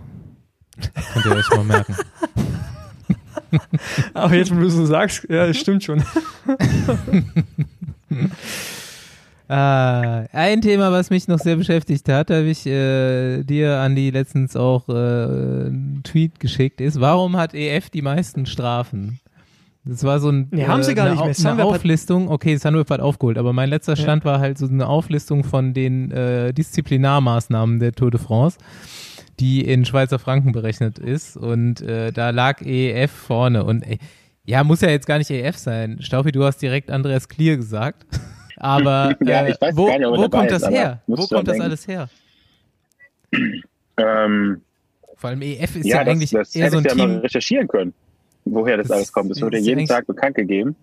Könnt ihr euch mal merken. [LAUGHS] Aber jetzt, wo du so sagst, ja, das stimmt schon. [LAUGHS] Äh, ein Thema, was mich noch sehr beschäftigt hat, habe ich äh, dir, Andi, letztens auch äh, einen Tweet geschickt, ist, warum hat EF die meisten Strafen? Das war so ein, Nee, haben sie gar eine, nicht mehr. Eine Auflistung. Okay, Sunweb hat aufgeholt, aber mein letzter Stand war halt so eine Auflistung von den äh, Disziplinarmaßnahmen der Tour de France, die in Schweizer Franken berechnet ist. Und äh, da lag EF vorne. Und ey, ja, muss ja jetzt gar nicht EF sein. Staufi, du hast direkt Andreas Klier gesagt. [LAUGHS] Aber [LAUGHS] Ja, äh, ich weiß wo, gar nicht, wo dabei kommt ist, das aber her? Wo kommt das denken. alles her? Ähm, Vor allem EF ist ja, ja, das, eigentlich das eher hätte so ein ich ja mal Team. recherchieren können, woher das, Das alles kommt. Das wurde ist jeden Tag bekannt gegeben.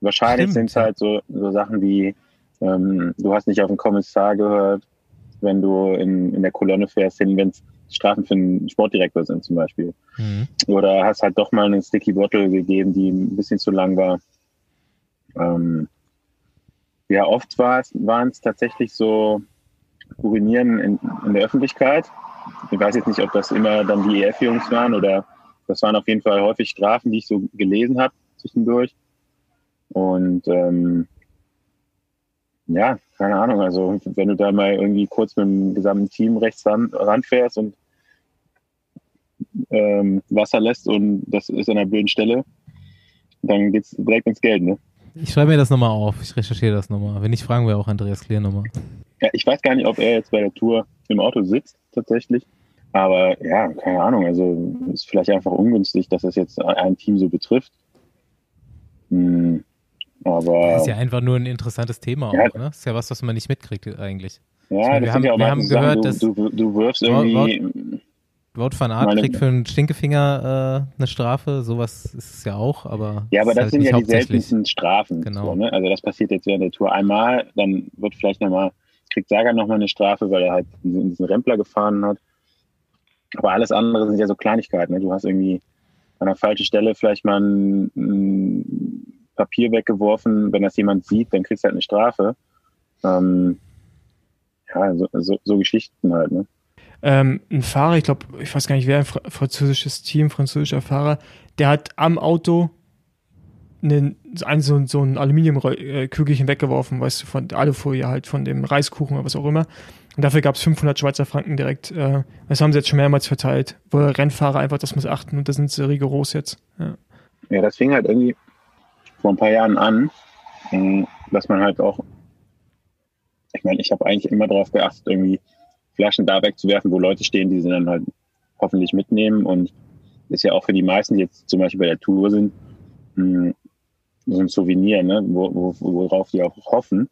Wahrscheinlich sind es halt so, so Sachen wie, ähm, du hast nicht auf den Kommissar gehört, wenn du in, in der Kolonne fährst, hin, wenn es Strafen für einen Sportdirektor sind zum Beispiel. Mhm. Oder hast halt doch mal eine Sticky Bottle gegeben, die ein bisschen zu lang war. Ähm, ja, oft war es- waren es tatsächlich so Urinieren in, in der Öffentlichkeit. Ich weiß jetzt nicht, ob das immer dann die EF-Jungs waren oder das waren auf jeden Fall häufig Strafen, die ich so gelesen habe zwischendurch. Und ähm, ja, keine Ahnung. Also wenn du da mal irgendwie kurz mit dem gesamten Team rechts ran, ranfährst und ähm, Wasser lässt und das ist an einer blöden Stelle, dann geht's direkt ins Geld, ne? Ich schreibe mir das nochmal auf. Ich recherchiere das nochmal. Wenn nicht, fragen wir auch Andreas Klier nochmal. Ja, ich weiß gar nicht, ob er jetzt bei der Tour im Auto sitzt, tatsächlich. Aber ja, keine Ahnung. Also ist vielleicht einfach ungünstig, dass es jetzt ein Team so betrifft. Hm, aber Das ist ja einfach nur ein interessantes Thema Ja. auch, ne? Das ist ja was, was man nicht mitkriegt eigentlich. ja, meine, wir das haben- ja auch wir haben gehört, du, du, du wirfst irgendwie. Wout van Meine- kriegt für einen Stinkefinger äh, eine Strafe. Sowas ist es ja auch, aber Ja, aber das halt sind ja die seltensten Strafen. Genau. So, ne? Also das passiert jetzt während der Tour einmal, dann wird vielleicht nochmal, kriegt Sagan nochmal eine Strafe, weil er halt diesen Rempler gefahren hat. Aber alles andere sind ja so Kleinigkeiten. Ne? Du hast irgendwie an der falschen Stelle vielleicht mal ein, ein Papier weggeworfen. Wenn das jemand sieht, dann kriegst du halt eine Strafe. Ähm, ja, so, so, so Geschichten halt. Ne? Ähm, ein Fahrer, ich glaube, ich weiß gar nicht wer, ein Fra französisches Team, französischer Fahrer, der hat am Auto einen, ein, so, so ein Aluminiumkügelchen weggeworfen, weißt du, von der Alufolie halt, von dem Reiskuchen oder was auch immer. Und dafür gab es 500 Schweizer Franken direkt. Äh, das haben sie jetzt schon mehrmals verteilt, wo Rennfahrer einfach das muss achten und da sind sie rigoros jetzt. Ja. Ja, das fing halt irgendwie vor ein paar Jahren an, mh, dass man halt auch, ich meine, ich habe eigentlich immer darauf geachtet, irgendwie Flaschen da wegzuwerfen, wo Leute stehen, die sie dann halt hoffentlich mitnehmen und ist ja auch für die meisten, die jetzt zum Beispiel bei der Tour sind, mh, so ein Souvenir, ne, wo, wo, worauf die auch hoffen.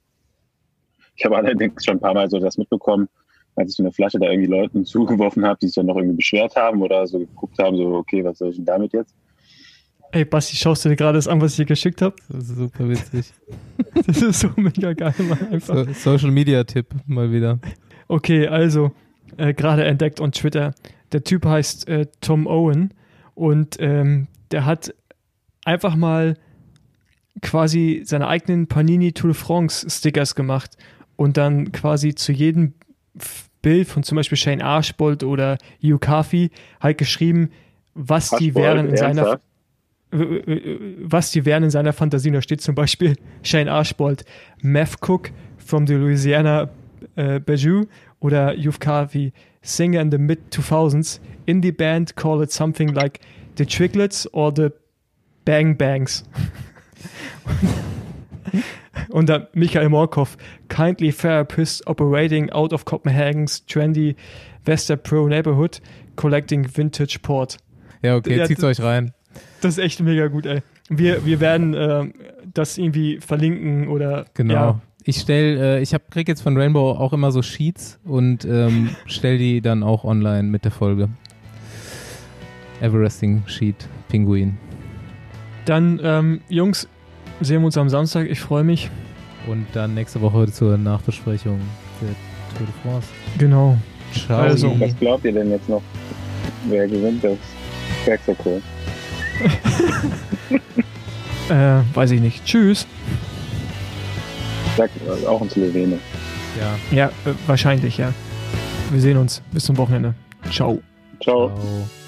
Ich habe allerdings schon ein paar Mal so das mitbekommen, als ich so eine Flasche da irgendwie Leuten [LAUGHS] zugeworfen habe, die sich dann noch irgendwie beschwert haben oder so geguckt haben, so, okay, was soll ich denn damit jetzt? Ey, Basti, schaust du dir gerade das an, was ich dir geschickt habe? Das ist super witzig. [LAUGHS] Das ist so mega geil, Mann. Einfach. So, Social Media Tipp mal wieder. Okay, also, äh, gerade entdeckt on Twitter. Der Typ heißt äh, Tom Owen und ähm, der hat einfach mal quasi seine eigenen Panini Tour de France Stickers gemacht und dann quasi zu jedem Bild von zum Beispiel Shane Archbold oder Hugh Carthy halt geschrieben, was die Archbold, wären in seiner was die wären in seiner Fantasie. Da steht zum Beispiel [LAUGHS] Shane Archbold, Meth Cook from the Louisiana äh, Bayou oder Youth Carvey, singer in the mid-2000s, indie band, call it something like the Triglets or the Bang Bangs. [LAUGHS] Und dann Michael Morkov, kindly therapist operating out of Copenhagen's trendy Vesta Pro neighborhood, collecting vintage port. Ja, okay, Ja, zieht's euch rein. Das ist echt mega gut, ey. Wir, wir werden ähm, das irgendwie verlinken oder. Genau. Ja, Ich stell, äh, ich hab, krieg jetzt von Rainbow auch immer so Sheets und ähm, stell die dann auch online mit der Folge. Everesting Sheet, Pinguin. dann, ähm, Jungs, sehen wir uns am Samstag. Ich freue mich. Und dann nächste Woche zur Nachbesprechung der Tour de France. Genau. Ciao. Also. Was glaubt ihr denn jetzt noch? Wer gewinnt das Bergzirkel? [LAUGHS] Äh, weiß ich nicht. Tschüss. Sagt äh, auch ein Slowene. Ja. Ja, äh, wahrscheinlich, ja. Wir sehen uns. Bis zum Wochenende. Ciao. Ciao. Ciao.